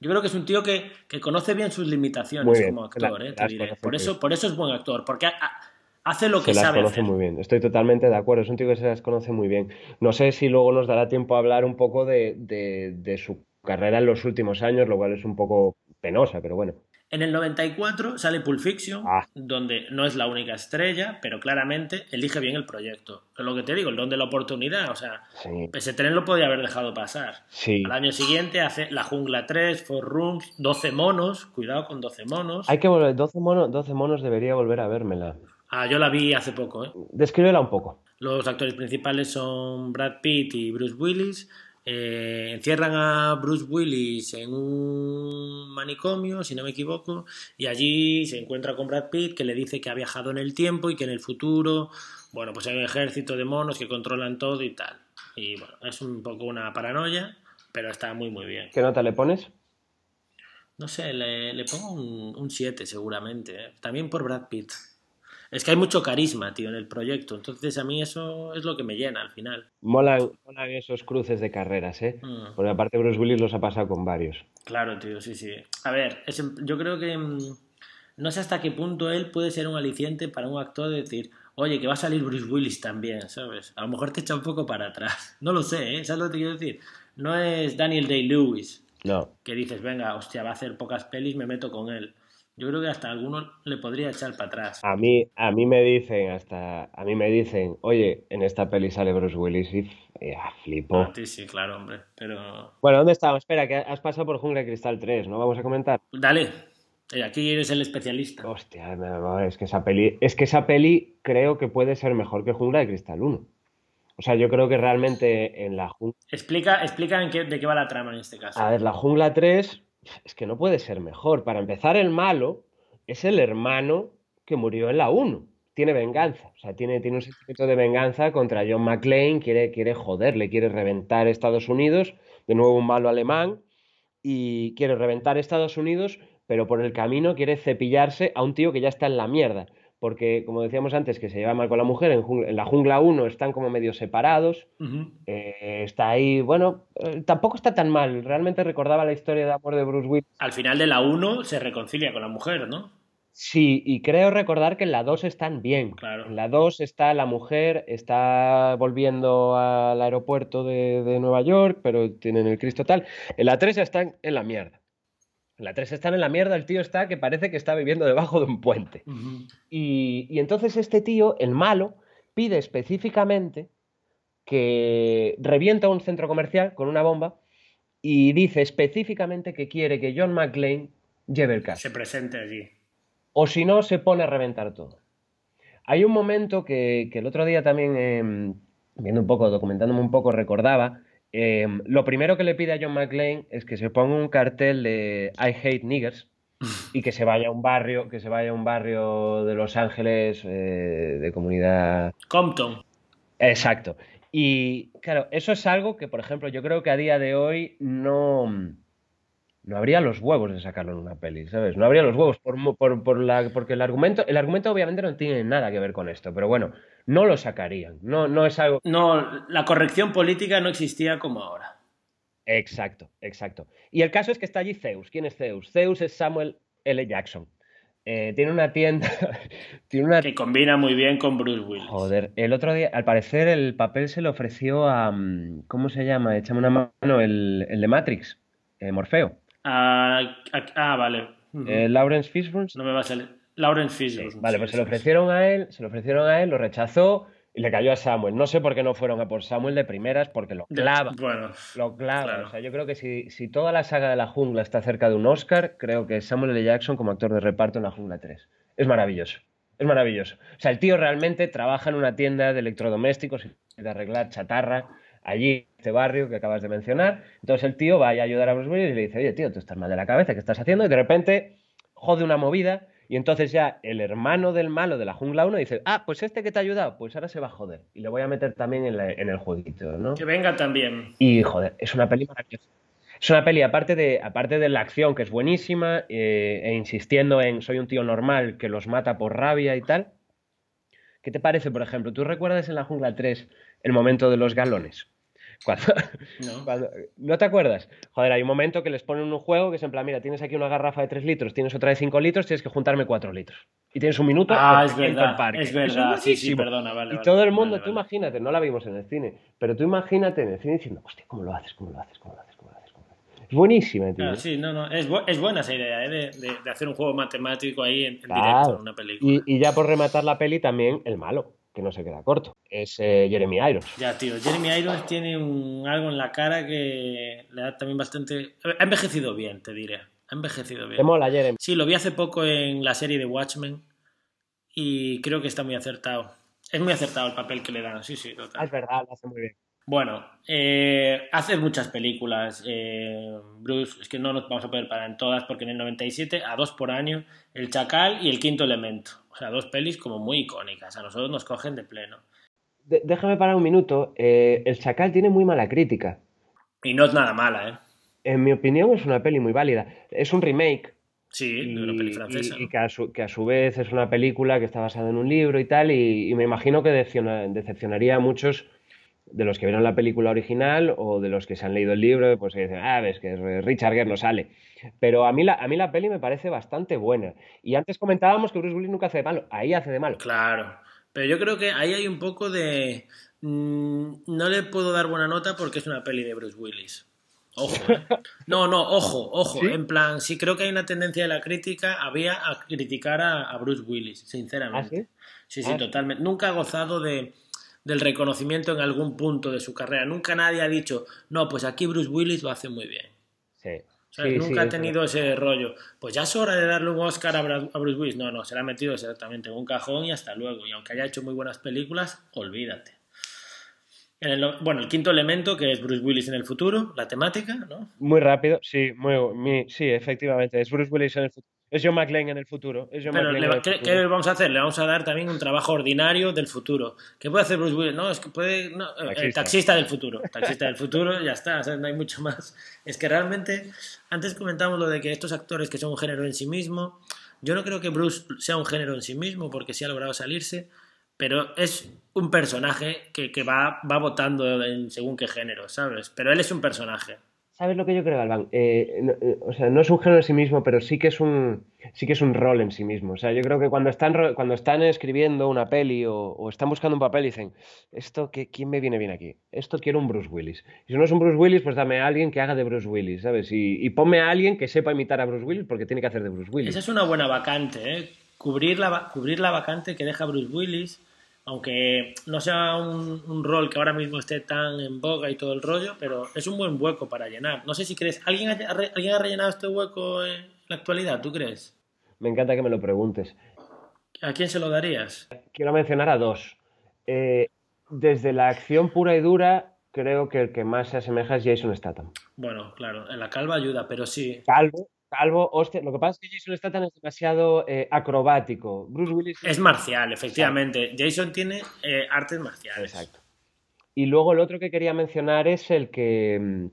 Yo creo que es un tío que, que conoce bien sus limitaciones bien, como actor, la- ¿eh? Te diré. Por eso, por eso es buen actor, porque ha- ha- hace lo Se que las sabe conoce hacer. muy bien, estoy totalmente de acuerdo, es un tío que se las conoce muy bien. No sé si luego nos dará tiempo a hablar un poco de, de- de su carrera en los últimos años, lo cual es un poco penosa, pero bueno. En el 94 sale Pulp Fiction, Ah. donde no es la única estrella, pero claramente elige bien el proyecto. Es lo que te digo, el don de la oportunidad. O sea, Sí, ese tren lo podía haber dejado pasar. sí. Al año siguiente hace La Jungla 3, Four Rooms, 12 monos, cuidado con 12 monos. Hay que volver, 12 monos, 12 monos debería volver a vérmela. Ah, yo la vi hace poco, ¿eh? Descríbela un poco. Los actores principales son Brad Pitt y Bruce Willis. Eh, encierran a Bruce Willis en un manicomio, si no me equivoco, y allí se encuentra con Brad Pitt que le dice que ha viajado en el tiempo y que en el futuro, bueno, pues hay un ejército de monos que controlan todo y tal. Y bueno, es un poco una paranoia, pero está muy muy bien. ¿Qué nota le pones? No sé, le, le pongo un 7 seguramente, ¿eh? también por Brad Pitt. Es que hay mucho carisma, tío, en el proyecto, entonces a mí eso es lo que me llena al final. Molan, molan esos cruces de carreras, ¿eh? Mm. Porque aparte Bruce Willis los ha pasado con varios. Claro, tío, sí, sí. A ver, es- yo creo que mm, no sé hasta qué punto él puede ser un aliciente para un actor de decir, oye, que va a salir Bruce Willis también, ¿sabes? A lo mejor te echa un poco para atrás. No lo sé, ¿eh? ¿Sabes lo que te quiero decir? No es Daniel Day-Lewis, No, que dices, venga, hostia, va a hacer pocas pelis, me meto con él. Yo creo que hasta alguno le podría echar para atrás. a mí, a mí me dicen hasta, a mí me dicen, oye, en esta peli sale Bruce Willis y ya, flipo. A ti sí, claro, hombre. Pero. Bueno, ¿dónde estamos? Espera, que has pasado por Jungla de Cristal 3, ¿no? Vamos a comentar. Dale, eh, aquí eres el especialista. Hostia, no, no, es que esa peli, es que esa peli creo que puede ser mejor que Jungla de Cristal 1. O sea, yo creo que realmente en la jungla, Explica, explica en qué, de qué va la trama en este caso. a ver, la Jungla 3 es que no puede ser mejor. Para empezar, el malo es el hermano que murió en la 1. Tiene venganza, o sea, tiene, tiene un sentimiento de venganza contra John McClane, quiere, quiere joderle, quiere reventar Estados Unidos, de nuevo un malo alemán, y quiere reventar Estados Unidos, pero por el camino quiere cepillarse a un tío que ya está en la mierda. Porque, como decíamos antes, que se lleva mal con la mujer, en, jungla- en la jungla 1 están como medio separados, eh, está ahí, bueno, eh, tampoco está tan mal. Realmente recordaba la historia de amor de Bruce Willis. Al final de la 1 se reconcilia con la mujer, ¿no? Sí, y creo recordar que en la 2 están bien. Claro. En la 2 está la mujer, está volviendo al aeropuerto de, de Nueva York, pero tienen el Cristo tal. En la 3 están en la mierda. En la 3 están en la mierda, el tío está que parece que está viviendo debajo de un puente. Y, y entonces este tío, el malo, pide específicamente que revienta un centro comercial con una bomba y dice específicamente que quiere que John McClane lleve el caso. Se presente allí. O si no, se pone a reventar todo. Hay un momento que, que el otro día también, eh, viendo un poco, documentándome un poco, recordaba. Eh, lo primero que le pide a John McClane es que se ponga un cartel de I hate niggers y que se vaya a un barrio, que se vaya a un barrio de Los Ángeles eh, de comunidad. Compton. Exacto. Y claro, eso es algo que, por ejemplo, yo creo que a día de hoy no, no habría los huevos de sacarlo en una peli, ¿sabes? No habría los huevos por, por, por la, porque el argumento, el argumento obviamente no tiene nada que ver con esto, pero bueno, no lo sacarían. No, no es algo. No, la corrección política no existía como ahora. Exacto, exacto. Y el caso es que está allí Zeus. ¿Quién es Zeus? Zeus es Samuel L. Jackson. Eh, tiene una tienda. tiene una... Que combina muy bien con Bruce Willis. Joder, el otro día, al parecer, el papel se le ofreció a. Mm, ¿Cómo se llama? Échame una mano, el, el de Matrix, eh, Morfeo. Ah, ah vale. Eh, Lawrence Fishburne. No me va a salir. Lawrence Fishburne. vale, pues se lo ofrecieron a él, se lo ofrecieron a él, lo rechazó y le cayó a Samuel. No sé por qué no fueron a por Samuel de primeras, porque lo clava. Bueno, lo clava. O sea, yo creo que si, si, toda la saga de la jungla está cerca de un Oscar, creo que Samuel L. Jackson como actor de reparto en la jungla 3. Es maravilloso. Es maravilloso. O sea, el tío realmente trabaja en una tienda de electrodomésticos y de arreglar chatarra allí en este barrio que acabas de mencionar. Entonces el tío va a ayudar a Bruce Willis y le dice, oye, tío, tú estás mal de la cabeza, ¿qué estás haciendo? Y de repente jode una movida y entonces ya el hermano del malo de la jungla 1 dice, ah, pues este que te ha ayudado, pues ahora se va a joder. Y le voy a meter también en, el jueguito, ¿no? Que venga también. Y joder, es una peli maravillosa. Es una peli, aparte de, aparte de la acción, que es buenísima, eh, e insistiendo en soy un tío normal que los mata por rabia y tal. ¿Qué te parece, por ejemplo? ¿Tú recuerdas en la jungla 3 el momento de los galones? no. te acuerdas? Joder, hay un momento que les ponen un juego que es en plan, mira, tienes aquí una garrafa de 3 litros, tienes otra de 5 litros, tienes que juntarme 4 litros. Y tienes un minuto ah, es verdad, Es verdad, sí, sí, perdona, vale. Y todo el mundo, tú imagínate, no la vimos en el cine, pero tú imagínate en el cine diciendo, hostia, ¿cómo lo haces? ¿Cómo lo haces? ¿Cómo lo haces? ¿Cómo lo haces? Es buenísima, tío. sí, no, no, es, es buena esa idea, ¿eh? de, de, hacer un juego matemático ahí en, directo, en una película. Y, y ya por rematar la peli también, el malo que no se queda corto. Es eh, Jeremy Irons. Ya, tío. Jeremy Irons tiene un, algo en la cara que le da también bastante. Ha envejecido bien, te diré. Ha envejecido bien. Te mola, Jeremy. Sí, lo vi hace poco en la serie de Watchmen y creo que está muy acertado. Es muy acertado el papel que le dan, sí, sí, total. Ah, es verdad, lo hace muy bien. Bueno, eh, hace muchas películas. Eh, Bruce, es que no nos vamos a poder parar en todas, porque en el 97, a dos por año, El Chacal y El Quinto Elemento. O sea, dos pelis como muy icónicas. A nosotros nos cogen de pleno. déjame parar un minuto. Eh, el Chacal tiene muy mala crítica. Y no es nada mala, ¿eh? En mi opinión es una peli muy válida. Es un remake. Sí, de una peli francesa. Y, que, a su, vez es una película que está basada en un libro y tal. Y, me imagino que decepcionaría a muchos de los que vieron la película original o de los que se han leído el libro, pues que dicen, ah, ves que Richard Gere no sale. Pero a mí, la, a mí la peli me parece bastante buena. Y antes comentábamos que Bruce Willis nunca hace de malo, ahí hace de malo. Claro, pero yo creo que ahí hay un poco de... Mm, no le puedo dar buena nota porque es una peli de Bruce Willis. Ojo. ¿eh? No, no, ojo, ojo. En plan, sí creo que hay una tendencia de la crítica, había a criticar a, Bruce Willis, sinceramente. ¿Ah, sí? sí, ah. totalmente. Nunca ha gozado de del reconocimiento en algún punto de su carrera. Nunca nadie ha dicho, no, pues aquí Bruce Willis lo hace muy bien. Sí. nunca ha tenido ese rollo. Pues ya es hora de darle un Oscar a Bruce Willis. No, no, se le ha metido exactamente en un cajón y hasta luego. Y aunque haya hecho muy buenas películas, olvídate. En el, bueno, el quinto elemento, que es Bruce Willis en el futuro, la temática, ¿no? Muy rápido, sí, muy, sí, efectivamente, es Bruce Willis en el futuro. Es John McClane en el futuro. Pero ¿qué, vamos a hacer? Le vamos a dar también un trabajo ordinario del futuro. ¿Qué puede hacer Bruce Willis? No, es que puede. No, El taxista del futuro. Taxista del futuro, ya está. no hay mucho más. Es que realmente, antes comentamos lo de que estos actores que son un género en sí mismo. Yo no creo que Bruce sea un género en sí mismo porque sí ha logrado salirse, pero es un personaje que, que va, va votando en según qué género, ¿sabes? Pero él es un personaje. ¿Sabes lo que yo creo, Galván? Eh, eh, o sea, no es un género en sí mismo, pero sí que es un, sí que es un rol en sí mismo. O sea, yo creo que cuando están, cuando están escribiendo una peli o, están buscando un papel, dicen, ¿esto qué, quién me viene bien aquí? Esto quiero un Bruce Willis. Y si no es un Bruce Willis, pues dame a alguien que haga de Bruce Willis, ¿sabes? Y, y ponme a alguien que sepa imitar a Bruce Willis porque tiene que hacer de Bruce Willis. Esa es una buena vacante, ¿eh? Cubrir la, cubrir la vacante que deja Bruce Willis aunque no sea un, rol que ahora mismo esté tan en boga y todo el rollo, pero es un buen hueco para llenar. No sé si crees, ¿alguien ha, ¿alguien ha rellenado este hueco en la actualidad? ¿Tú crees? Me encanta que me lo preguntes. ¿A quién se lo darías? Quiero mencionar a dos. Eh, desde la acción pura y dura, creo que el que más se asemeja es Jason Statham. Bueno, claro, en la calva ayuda, pero sí. Calvo, Calvo, hostia, lo que pasa es que Jason Statham es demasiado eh, acrobático. Bruce Willis es marcial, efectivamente. Jason tiene eh, artes marciales. Exacto. Y luego el otro que quería mencionar es el que mm,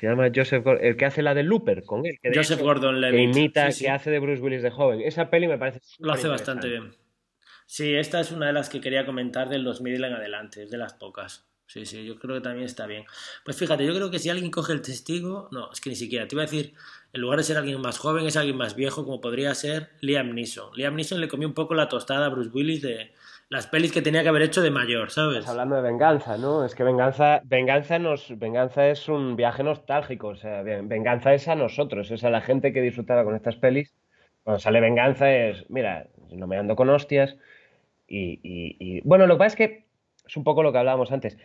se llama Joseph Gordon, el que hace la de Looper con él. Que Joseph Gordon Levitt. Que imita, que hace de Bruce Willis de joven. Esa peli me parece. Lo hace bastante bien. Sí, esta es una de las que quería comentar del 2000 en adelante, es de las pocas. Sí, sí, yo creo que también está bien. Pues fíjate, yo creo que si alguien coge el testigo, no, es que ni siquiera, te iba a decir, en lugar de ser alguien más joven, es alguien más viejo, como podría ser Liam Neeson. Liam Neeson le comió un poco la tostada a Bruce Willis de las pelis que tenía que haber hecho de mayor, ¿sabes? Estás hablando de venganza, ¿no? Es que venganza, venganza, nos, venganza es un viaje nostálgico, o sea, venganza es a nosotros, es a la gente que disfrutaba con estas pelis. Cuando sale venganza es, mira, no me ando con hostias. Y, y bueno, lo que pasa es que es un poco lo que hablábamos antes.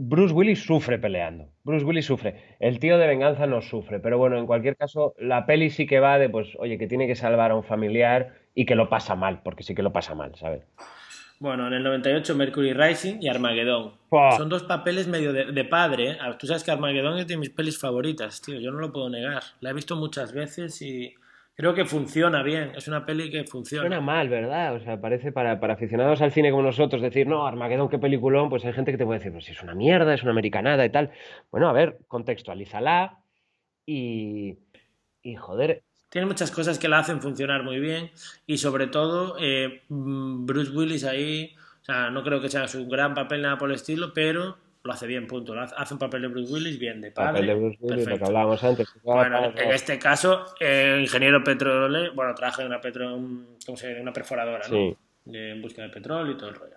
Bruce Willis sufre peleando. Bruce Willis sufre. El tío de venganza no sufre. Pero bueno, en cualquier caso, la peli sí que va de, pues, oye, que tiene que salvar a un familiar y que lo pasa mal, porque sí que lo pasa mal, ¿sabes? Bueno, en el 98 Mercury Rising y Armageddon. Son dos papeles medio de, de, padre. ¿eh? Tú sabes que Armageddon es de mis pelis favoritas, tío. Yo no lo puedo negar. La he visto muchas veces y creo que funciona bien. Es una peli que funciona. Suena mal, ¿verdad? O sea, parece para, para, aficionados al cine como nosotros decir, no, Armageddon, qué peliculón, pues hay gente que te puede decir, pues es una mierda, es una americanada y tal. Bueno, a ver, contextualízala y. Y joder. Tiene muchas cosas que la hacen funcionar muy bien y sobre todo eh, Bruce Willis ahí, o sea, no creo que sea su gran papel nada por el estilo, pero lo hace bien, punto. Hace un papel de Bruce Willis bien, de padre. Papel de Bruce Willis, lo que hablábamos antes. Bueno, en este caso, el ingeniero petrolero, bueno, trabaja en una, petro, ¿cómo se llama? una perforadora, ¿no? Sí. en busca de petróleo y todo el rollo.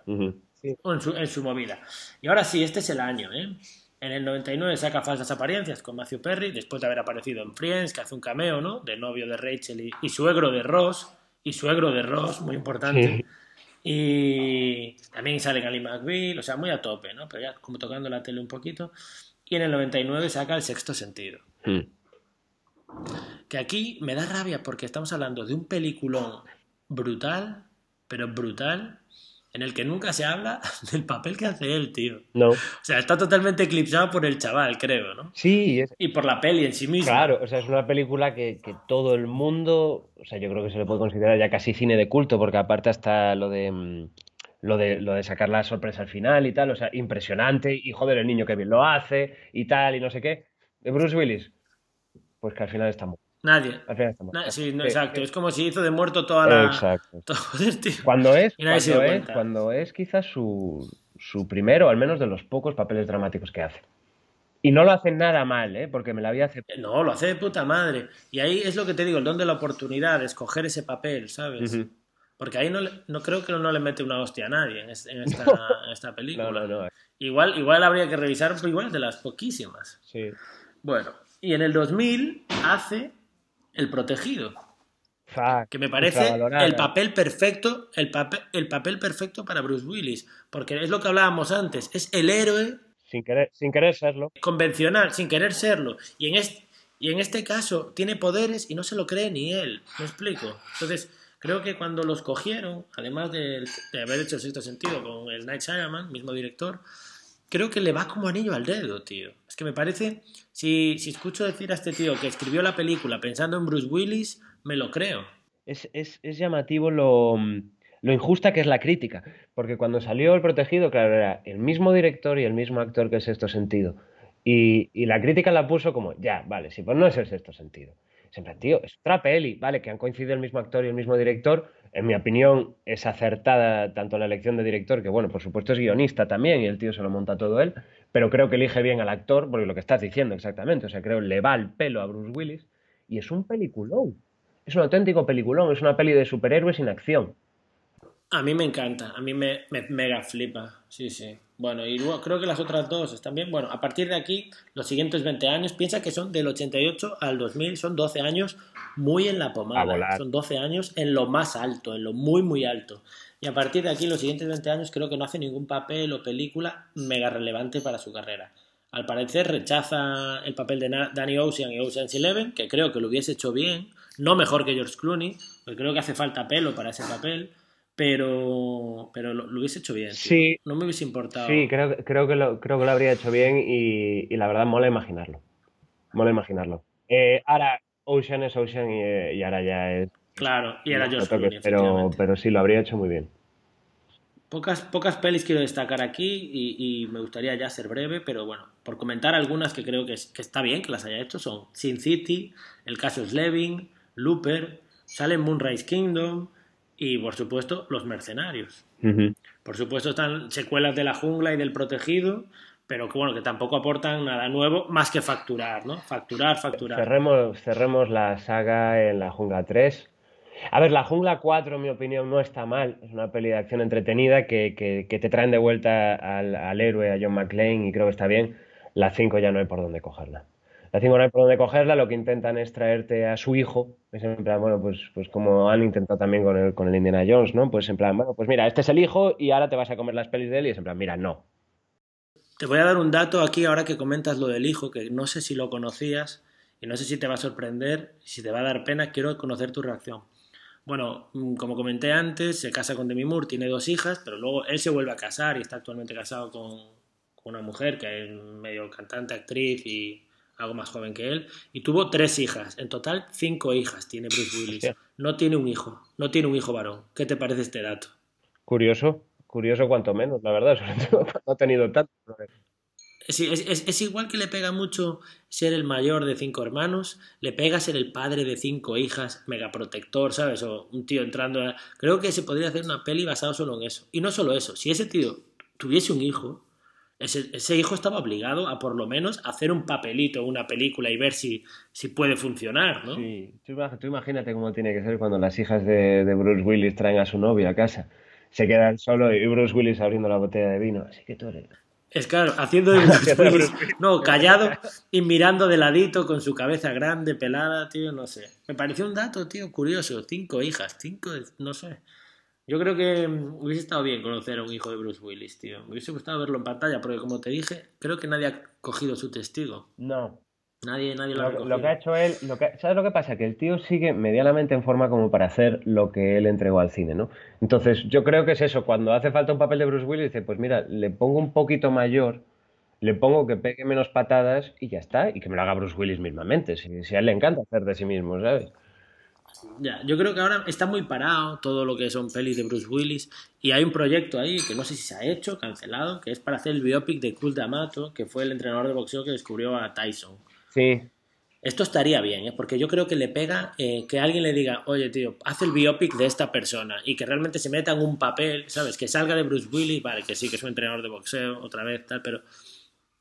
sí. en, su, en su movida. Y ahora sí, este es el año, ¿eh? En el 99 saca Falsas Apariencias con Matthew Perry, después de haber aparecido en Friends, que hace un cameo, ¿no? De novio de Rachel y, suegro de Ross, y suegro de Ross, muy importante. Y también sale Ali McBeal, o sea, muy a tope, ¿no? Pero ya como tocando la tele un poquito. Y en el 99 saca El Sexto Sentido. Hmm. Que aquí me da rabia porque estamos hablando de un peliculón brutal, pero brutal, en el que nunca se habla del papel que hace él, tío. No. O sea, está totalmente eclipsado por el chaval, creo, ¿no? Sí. Y por la peli en sí misma. Claro, o sea, es una película que, que, todo el mundo, o sea, yo creo que se le puede considerar ya casi cine de culto, porque aparte hasta lo de... Mm, lo de, lo de sacar la sorpresa al final y tal, o sea, impresionante, y joder, el niño que bien lo hace y tal, y no sé qué. De Bruce Willis, pues que al final está muerto. Nadie. sí, exacto. es como si hizo de muerto toda la. Exacto. Cuando es, cuando es, cuando es quizás su, su primero, al menos de los pocos papeles dramáticos que hace. Y no lo hace nada mal, ¿eh? Porque me la había aceptado. No, lo hace de puta madre. Y ahí es lo que te digo, el don de la oportunidad, de escoger ese papel, ¿sabes? Porque ahí no, no creo que no le mete una hostia a nadie en, esta, en esta, película. No, no, igual, igual habría que revisar, igual de las poquísimas. Sí. Bueno, y en el 2000 hace el Protegido. que me parece el papel perfecto, el papel, el papel perfecto para Bruce Willis, porque es lo que hablábamos antes, es el héroe sin querer, sin querer serlo. Convencional, sin querer serlo. Y en, este, y en este caso tiene poderes y no se lo cree ni él. ¿Me explico? Entonces, creo que cuando los cogieron, además de, haber hecho el sexto sentido con el Night Shyamalan, mismo director, creo que le va como anillo al dedo, tío. Es que me parece, si, si escucho decir a este tío que escribió la película pensando en Bruce Willis, me lo creo. Es, es, es llamativo lo, lo injusta que es la crítica, porque cuando salió El Protegido, claro, era el mismo director y el mismo actor que el Sexto Sentido. Y, y la crítica la puso como, ya, vale, sí, pues no es el Sexto Sentido. Siempre, tío, es otra peli, vale, que han coincidido el mismo actor y el mismo director, en mi opinión, es acertada tanto la elección de director, que bueno, por supuesto es guionista también y el tío se lo monta todo él, pero creo que elige bien al actor, porque lo que estás diciendo exactamente, o sea, creo le va el pelo a Bruce Willis y es un peliculón. Es un auténtico peliculón, es una peli de superhéroes sin acción. A mí me encanta, a mí me, me mega flipa, sí, sí. Bueno, y luego creo que las otras dos están bien. Bueno, a partir de aquí, los siguientes 20 años, piensa que son del 88 al 2000, son 12 años muy en la pomada. Son 12 años en lo más alto, en lo muy, muy alto. Y a partir de aquí, los siguientes 20 años, creo que no hace ningún papel o película mega relevante para su carrera. Al parecer rechaza el papel de Danny Ocean y Ocean's Eleven, que creo que lo hubiese hecho bien, no mejor que George Clooney, porque creo que hace falta pelo para ese papel pero, pero lo, hubiese hecho bien. Sí. No me hubiese importado. Sí, creo, creo, que lo, creo que lo habría hecho bien y, la verdad mola imaginarlo. Mola imaginarlo. Eh, ahora, Ocean es Ocean y, ahora ya es. Claro, y era George Clooney, pero, pero sí, lo habría hecho muy bien. Pocas, pocas pelis quiero destacar aquí y, me gustaría ya ser breve, pero bueno, por comentar algunas que creo que, que está bien que las haya hecho son Sin City, El caso Slevin, Looper, sale Moonrise Kingdom, y por supuesto los mercenarios. Por supuesto están secuelas de la jungla y del protegido, pero que bueno, que tampoco aportan nada nuevo más que facturar, ¿no? Facturar, facturar. Cerremos, cerremos la saga en la jungla 3. A ver, la jungla 4, en mi opinión, no está mal. Es una peli de acción entretenida que, que, te traen de vuelta al, al, héroe, a John McClane, y creo que está bien. La 5 ya no hay por dónde cogerla. La 5 no hay por dónde cogerla, lo que intentan es traerte a su hijo. Es en plan, bueno, pues, pues como han intentado también con el, con el Indiana Jones, ¿no? Pues en plan, bueno, pues mira, este es el hijo y ahora te vas a comer las pelis de él y es en plan, mira, no. Te voy a dar un dato aquí ahora que comentas lo del hijo, que no sé si lo conocías y no sé si te va a sorprender, si te va a dar pena, quiero conocer tu reacción. Bueno, mm, como comenté antes, se casa con Demi Moore, tiene dos hijas, pero luego él se vuelve a casar y está actualmente casado con, con una mujer que es medio cantante, actriz y algo más joven que él, y tuvo tres hijas. En total, cinco hijas tiene Bruce Willis. No tiene un hijo, no tiene un hijo varón. ¿Qué te parece este dato? Curioso, curioso cuanto menos, la verdad. no ha tenido tanto. Es, es, igual que le pega mucho ser el mayor de cinco hermanos, le pega ser el padre de cinco hijas, megaprotector, ¿sabes? O un tío entrando a... Creo que se podría hacer una peli basada solo en eso. Y no solo eso, si ese tío tuviese un hijo, ese, hijo estaba obligado a por lo menos hacer un papelito, una película y ver si, si puede funcionar, ¿no? Sí, tú, imagínate cómo tiene que ser cuando las hijas de, Bruce Willis traen a su novia a casa. Se quedan solo y Bruce Willis abriendo la botella de vino. Así que tú eres... Es claro, haciendo de Bruce Willis, no, callado y mirando de ladito con su cabeza grande, pelada, tío, no sé. Me pareció un dato, tío, curioso. Cinco hijas, cinco, no sé. Yo creo que mm, hubiese estado bien conocer a un hijo de Bruce Willis, tío. Me hubiese gustado verlo en pantalla, porque como te dije, creo que nadie ha cogido su testigo. No. Nadie, nadie lo, ha cogido. Lo que ha hecho él, lo que, ¿sabes lo que pasa? Que el tío sigue medianamente en forma como para hacer lo que él entregó al cine, ¿no? Entonces, yo creo que es eso. Cuando hace falta un papel de Bruce Willis, dice, pues mira, le pongo un poquito mayor, le pongo que pegue menos patadas y ya está. Y que me lo haga Bruce Willis mismamente. Si, si a él le encanta hacer de sí mismo, ¿sabes? Ya, yo creo que ahora está muy parado todo lo que son pelis de Bruce Willis y hay un proyecto ahí que no sé si se ha hecho, cancelado, que es para hacer el biopic de Cool D'Amato, que fue el entrenador de boxeo que descubrió a Tyson. Sí. Esto estaría bien, ¿eh? porque yo creo que le pega eh, que alguien le diga, oye tío, haz el biopic de esta persona y que realmente se meta en un papel, ¿sabes? Que salga de Bruce Willis, vale, que sí, que es un entrenador de boxeo, otra vez, tal, pero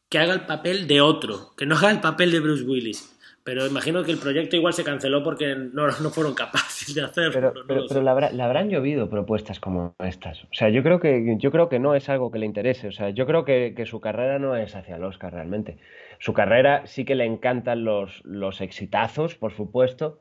que haga el papel de otro, que no haga el papel de Bruce Willis pero imagino que el proyecto igual se canceló porque no, no fueron capaces de hacerlo. Pero, pero, le, habrán llovido propuestas como estas. O sea, yo creo que, yo creo que no es algo que le interese. O sea, yo creo que, que su carrera no es hacia el Oscar realmente. Su carrera sí que le encantan los, los exitazos, por supuesto.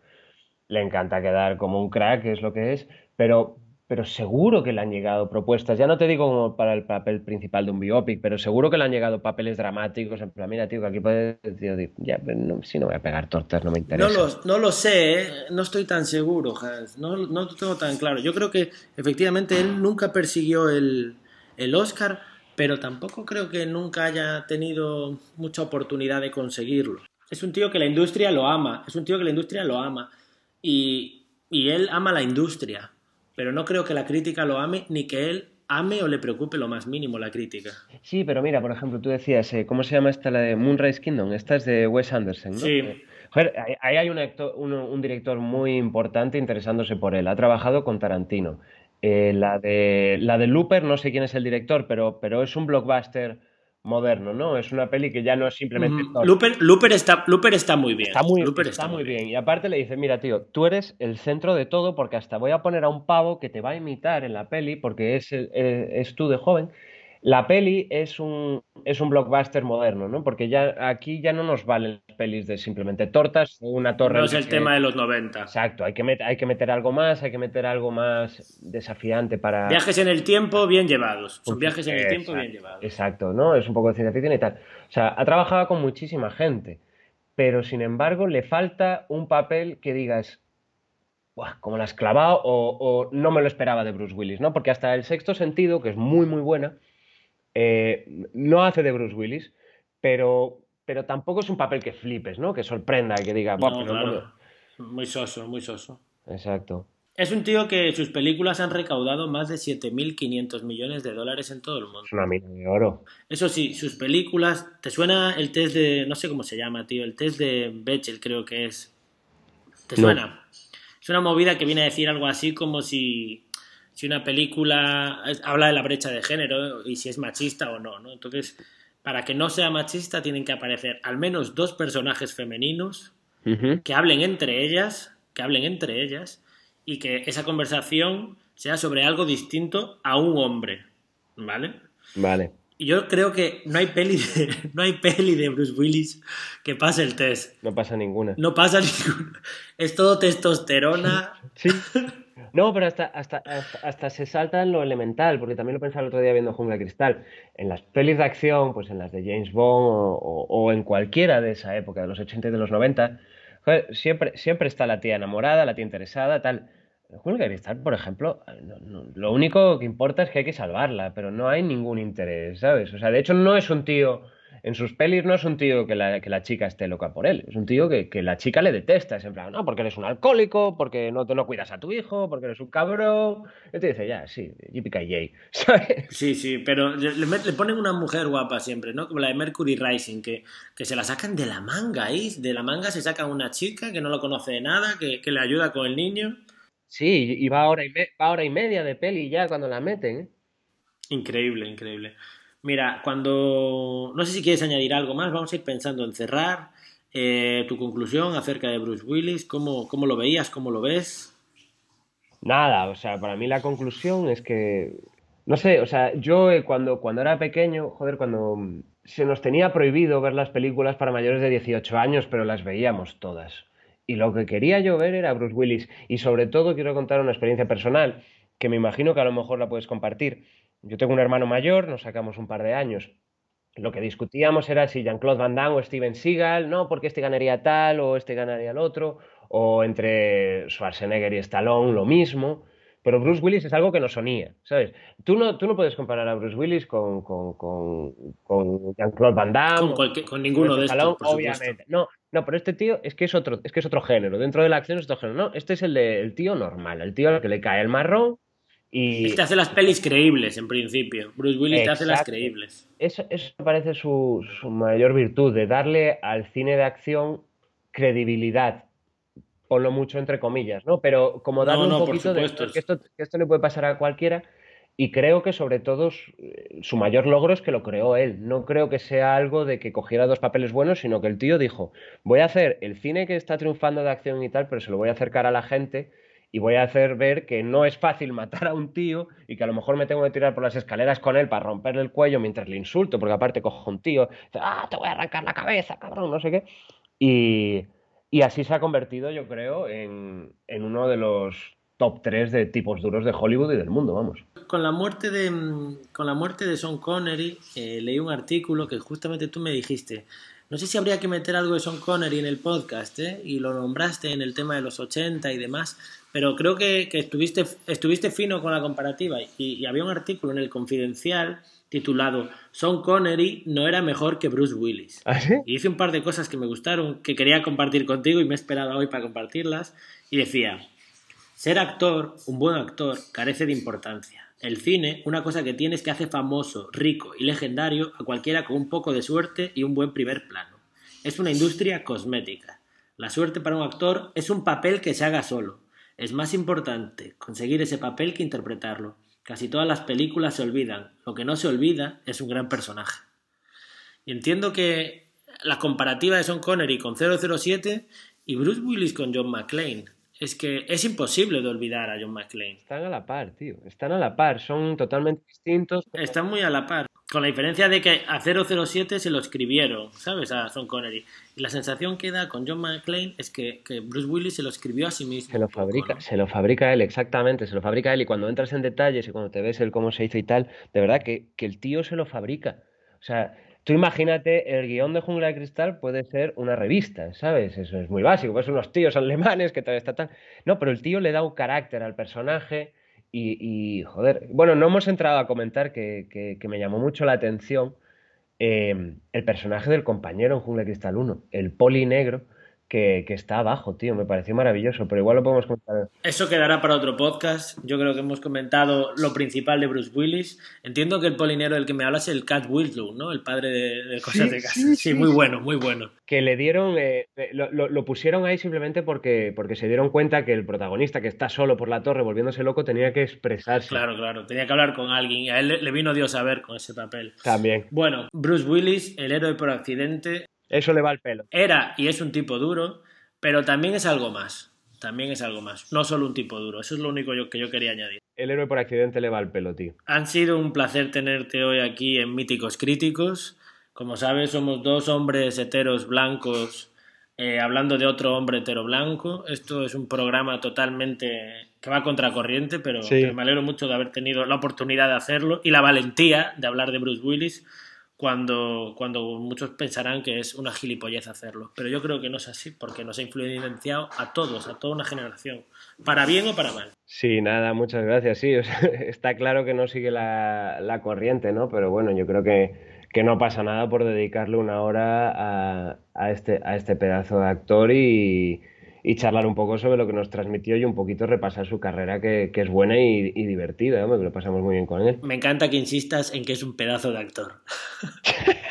Le encanta quedar como un crack, es lo que es. Pero, pero seguro que le han llegado propuestas, ya no te digo como para el papel principal de un biopic, pero seguro que le han llegado papeles dramáticos, en plan, mira, tío, que aquí puedes, tío, ya, si no voy a pegar tortas, no me interesa. No lo, no lo sé, ¿eh? no estoy tan seguro, Hans, no, no lo tengo tan claro. Yo creo que efectivamente él nunca persiguió el, el Oscar, pero tampoco creo que nunca haya tenido mucha oportunidad de conseguirlo. Es un tío que la industria lo ama, es un tío que la industria lo ama, y, y él ama la industria pero no creo que la crítica lo ame ni que él ame o le preocupe lo más mínimo la crítica. Sí, pero mira, por ejemplo, tú decías, eh, ¿cómo se llama esta la de Moonrise Kingdom? Esta es de Wes Anderson, ¿no? Sí. Eh, joder, ahí hay un, un, director muy importante interesándose por él. Ha trabajado con Tarantino. Eh, la, de, la de Looper, no sé quién es el director, pero, pero es un blockbuster moderno, ¿no? Es una peli que ya no es simplemente... Looper, está, Looper está muy bien. Está muy, está, muy bien. Y aparte le dice, mira, tío, tú eres el centro de todo porque hasta voy a poner a un pavo que te va a imitar en la peli porque es, es tú de joven la peli es un, es un blockbuster moderno, ¿no? Porque ya aquí ya no nos valen pelis de simplemente tortas o una torre. No es el tema de los 90. Exacto, hay que, meter, hay que meter algo más, hay que meter algo más desafiante para... Viajes en el tiempo bien llevados. Son viajes en el tiempo bien llevados. Exacto, ¿no? Es un poco de ciencia ficción y tal. O sea, ha trabajado con muchísima gente, pero sin embargo le falta un papel que digas, como la has clavado o, o no me lo esperaba de Bruce Willis, ¿no? Porque hasta el sexto sentido, que es muy, muy buena eh, no hace de Bruce Willis, pero, pero tampoco es un papel que flipes, ¿no? Que sorprenda y que diga, Muy soso, muy soso. Exacto. Es un tío que sus películas han recaudado más de 7.500 millones de dólares en todo el mundo. Es una mina de oro. Eso sí, sus películas... ¿Te suena el test de... no sé cómo se llama, tío? El test de Bechdel creo que es. ¿Te suena? Es una movida que viene a decir algo así como si, si una película habla de la brecha de género y si es machista o no, ¿no? Entonces, para que no sea machista tienen que aparecer al menos dos personajes femeninos que hablen entre ellas, que hablen entre ellas y que esa conversación sea sobre algo distinto a un hombre, ¿vale? Vale. Y yo creo que no hay peli de, no hay peli de Bruce Willis que pase el test. No pasa ninguna. No pasa ninguna. Es todo testosterona. Sí. No, pero hasta, hasta, hasta, se salta en lo elemental, porque también lo pensaba el otro día viendo Jungla Cristal. En las pelis de acción, pues en las de James Bond o, en cualquiera de esa época, de los 80 y de los 90, siempre, siempre está la tía enamorada, la tía interesada, tal. Jungla Cristal, por ejemplo, lo único que importa es que hay que salvarla, pero no hay ningún interés, ¿sabes? O sea, de hecho no es un tío en sus pelis no es un tío que la, que la chica esté loca por él, es un tío que, que, la chica le detesta, es en plan, no, porque eres un alcohólico, porque no, te no cuidas a tu hijo, porque eres un cabrón. Y te dice, ya, sí, JPK ¿sabes? Sí, sí, pero le, le, ponen una mujer guapa siempre, ¿no? Como la de Mercury Rising, que, que se la sacan de la manga, ¿eh? De la manga se saca una chica que no lo conoce de nada, que, que le ayuda con el niño. Sí, y va hora y, va hora y media de peli ya cuando la meten, ¿eh? Increíble, increíble. Mira, cuando... No sé si quieres añadir algo más, vamos a ir pensando en cerrar. Eh, tu conclusión acerca de Bruce Willis, ¿cómo, ¿cómo lo veías? ¿Cómo lo ves? Nada, o sea, para mí la conclusión es que, no sé, o sea, yo eh, cuando, cuando era pequeño, joder, cuando se nos tenía prohibido ver las películas para mayores de 18 años, pero las veíamos todas. Y lo que quería yo ver era Bruce Willis. Y sobre todo quiero contar una experiencia personal que me imagino que a lo mejor la puedes compartir. Yo tengo un hermano mayor, nos sacamos un par de años. Lo que discutíamos era si Jean-Claude Van Damme o Steven Seagal, no, porque este ganaría tal o este ganaría el otro, o entre Schwarzenegger y Stallone lo mismo. Pero Bruce Willis es algo que nos sonía, ¿sabes? Tú no, tú no puedes comparar a Bruce Willis con, con, con, Jean-Claude Van Damme. Con, con ninguno de estos, obviamente. No, no, pero este tío es que es otro, es que es otro género. Dentro de la acción es otro género. No, este es el, de, el tío normal, el tío al que le cae el marrón, y... Este hace las pelis creíbles, en principio. Bruce Willis te hace las creíbles. Eso, eso me parece su, mayor virtud, de darle al cine de acción credibilidad. Ponlo mucho entre comillas, ¿no? Pero como darle un poquito de que esto, que esto le puede pasar a cualquiera. Y creo que sobre todo su mayor logro es que lo creó él. No creo que sea algo de que cogiera dos papeles buenos, sino que el tío dijo, voy a hacer el cine que está triunfando de acción y tal, pero se lo voy a acercar a la gente y voy a hacer ver que no es fácil matar a un tío y que a lo mejor me tengo que tirar por las escaleras con él para romperle el cuello mientras le insulto, porque aparte cojo un tío, ah, te voy a arrancar la cabeza, cabrón, no sé qué. Y, y así se ha convertido, yo creo, en, en, uno de los top 3 de tipos duros de Hollywood y del mundo, vamos. Con la muerte de, con la muerte de Sean Connery, eh, leí un artículo que justamente tú me dijiste, no sé si habría que meter algo de Sean Connery en el podcast, ¿eh? Y lo nombraste en el tema de los 80 y demás. Pero creo que, estuviste, estuviste fino con la comparativa y, había un artículo en el Confidencial titulado Sean Connery no era mejor que Bruce Willis. ¿Ah, y hice un par de cosas que me gustaron, que quería compartir contigo y me he esperado hoy para compartirlas. Y decía, ser actor, un buen actor, carece de importancia. El cine, una cosa que tiene es que hace famoso, rico y legendario a cualquiera con un poco de suerte y un buen primer plano. Es una industria cosmética. La suerte para un actor es un papel que se haga solo. Es más importante conseguir ese papel que interpretarlo. Casi todas las películas se olvidan. Lo que no se olvida es un gran personaje. Y entiendo que la comparativa de Sean Connery con 007 y Bruce Willis con John McClane. Es que es imposible de olvidar a John McClane. Están a la par, tío. Están a la par. Son totalmente distintos. Están muy a la par. Con la diferencia de que a 007 se lo escribieron, ¿sabes? A Sean Connery. Y la sensación que da con John McClane es que, Bruce Willis se lo escribió a sí mismo. Se lo fabrica, se lo fabrica él, exactamente, se lo fabrica él. Y cuando entras en detalles y cuando te ves el cómo se hizo y tal, de verdad que, que el tío se lo fabrica. O sea, tú imagínate, el guion de Jungla de Cristal puede ser una revista, ¿sabes? Eso es muy básico, pues unos tíos alemanes que tal está tal. No, pero el tío le da un carácter al personaje y, joder, bueno, no hemos entrado a comentar que, me llamó mucho la atención eh, el personaje del compañero en Jungle Cristal 1, el poli negro, que, está abajo, tío. Me pareció maravilloso, pero igual lo podemos comentar. Eso quedará para otro podcast. Yo creo que hemos comentado lo principal de Bruce Willis. Entiendo que el polinero del que me hablas es el Cat Winslow, ¿no? El padre de, cosas de casa. Sí, muy bueno, muy bueno. Que le dieron, eh, eh, lo, pusieron ahí simplemente porque, porque se dieron cuenta que el protagonista que está solo por la torre volviéndose loco tenía que expresarse. Claro, claro, tenía que hablar con alguien y a él le vino Dios a ver con ese papel. También. Bueno, Bruce Willis, el héroe por accidente, eso le va al pelo. Era y es un tipo duro, pero también es algo más. También es algo más. No solo un tipo duro. Eso es lo único que yo quería añadir. El héroe por accidente le va al pelo, tío. Han sido un placer tenerte hoy aquí en Míticos Críticos. Como sabes, somos dos hombres heteros blancos eh, hablando de otro hombre hetero blanco. Esto es un programa totalmente que va a contracorriente, pero me alegro mucho de haber tenido la oportunidad de hacerlo y la valentía de hablar de Bruce Willis cuando, cuando muchos pensarán que es una gilipollez hacerlo. Pero yo creo que no es así, porque nos ha influenciado a todos, a toda una generación, para bien o para mal. Sí, nada, muchas gracias. Sí, está claro que no sigue la, la, corriente, ¿no? Pero bueno, yo creo que, que no pasa nada por dedicarle una hora a, a, este, a este pedazo de actor y, y charlar un poco sobre lo que nos transmitió y un poquito repasar su carrera que, es buena y, divertida, ¿no? que lo pasamos muy bien con él. Me encanta que insistas en que es un pedazo de actor.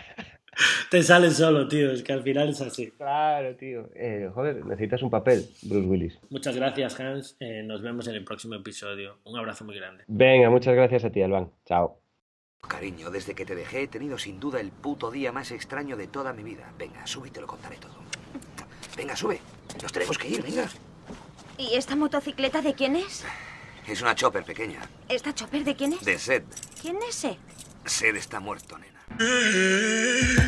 Te sale solo, tío, es que al final es así. Claro, tío. Eh, joder, necesitas un papel, Bruce Willis. Muchas gracias, Hans. Eh, nos vemos en el próximo episodio. Un abrazo muy grande. Venga, muchas gracias a ti, Alban. Chao. Cariño, desde que te dejé he tenido sin duda el puto día más extraño de toda mi vida. Venga, sube y te lo contaré todo. Venga, sube. Nos tenemos que ir, venga. ¿Y esta motocicleta de quién es? Es una chopper pequeña. ¿Esta chopper de quién es? De Sed. ¿Quién es Sed? Sed está muerto, nena.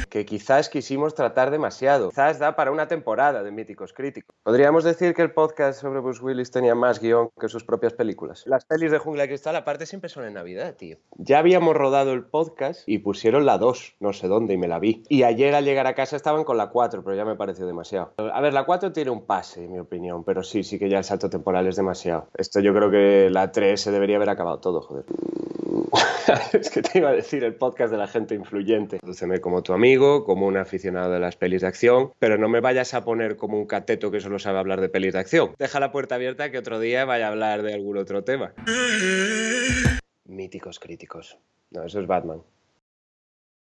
Que quizás quisimos tratar demasiado. Quizás da para una temporada de Míticos Críticos. Podríamos decir que el podcast sobre Bruce Willis tenía más guion que sus propias películas. Las pelis de Jungla de Cristal aparte siempre son en Navidad, tío. Ya habíamos rodado el podcast y pusieron la 2, no sé dónde, y me la vi. Y ayer al llegar a casa estaban con la 4, pero ya me pareció demasiado. A ver, la 4 tiene un pase, en mi opinión, pero sí, sí que ya el salto temporal es demasiado. Esto yo creo que la 3 se debería haber acabado todo, joder. es que te iba a decir el podcast de la gente influyente. Dúceme como tu amigo, como un aficionado de las pelis de acción, pero no me vayas a poner como un cateto que solo sabe hablar de pelis de acción. Deja la puerta abierta que otro día vaya a hablar de algún otro tema. Míticos críticos. No, eso es Batman.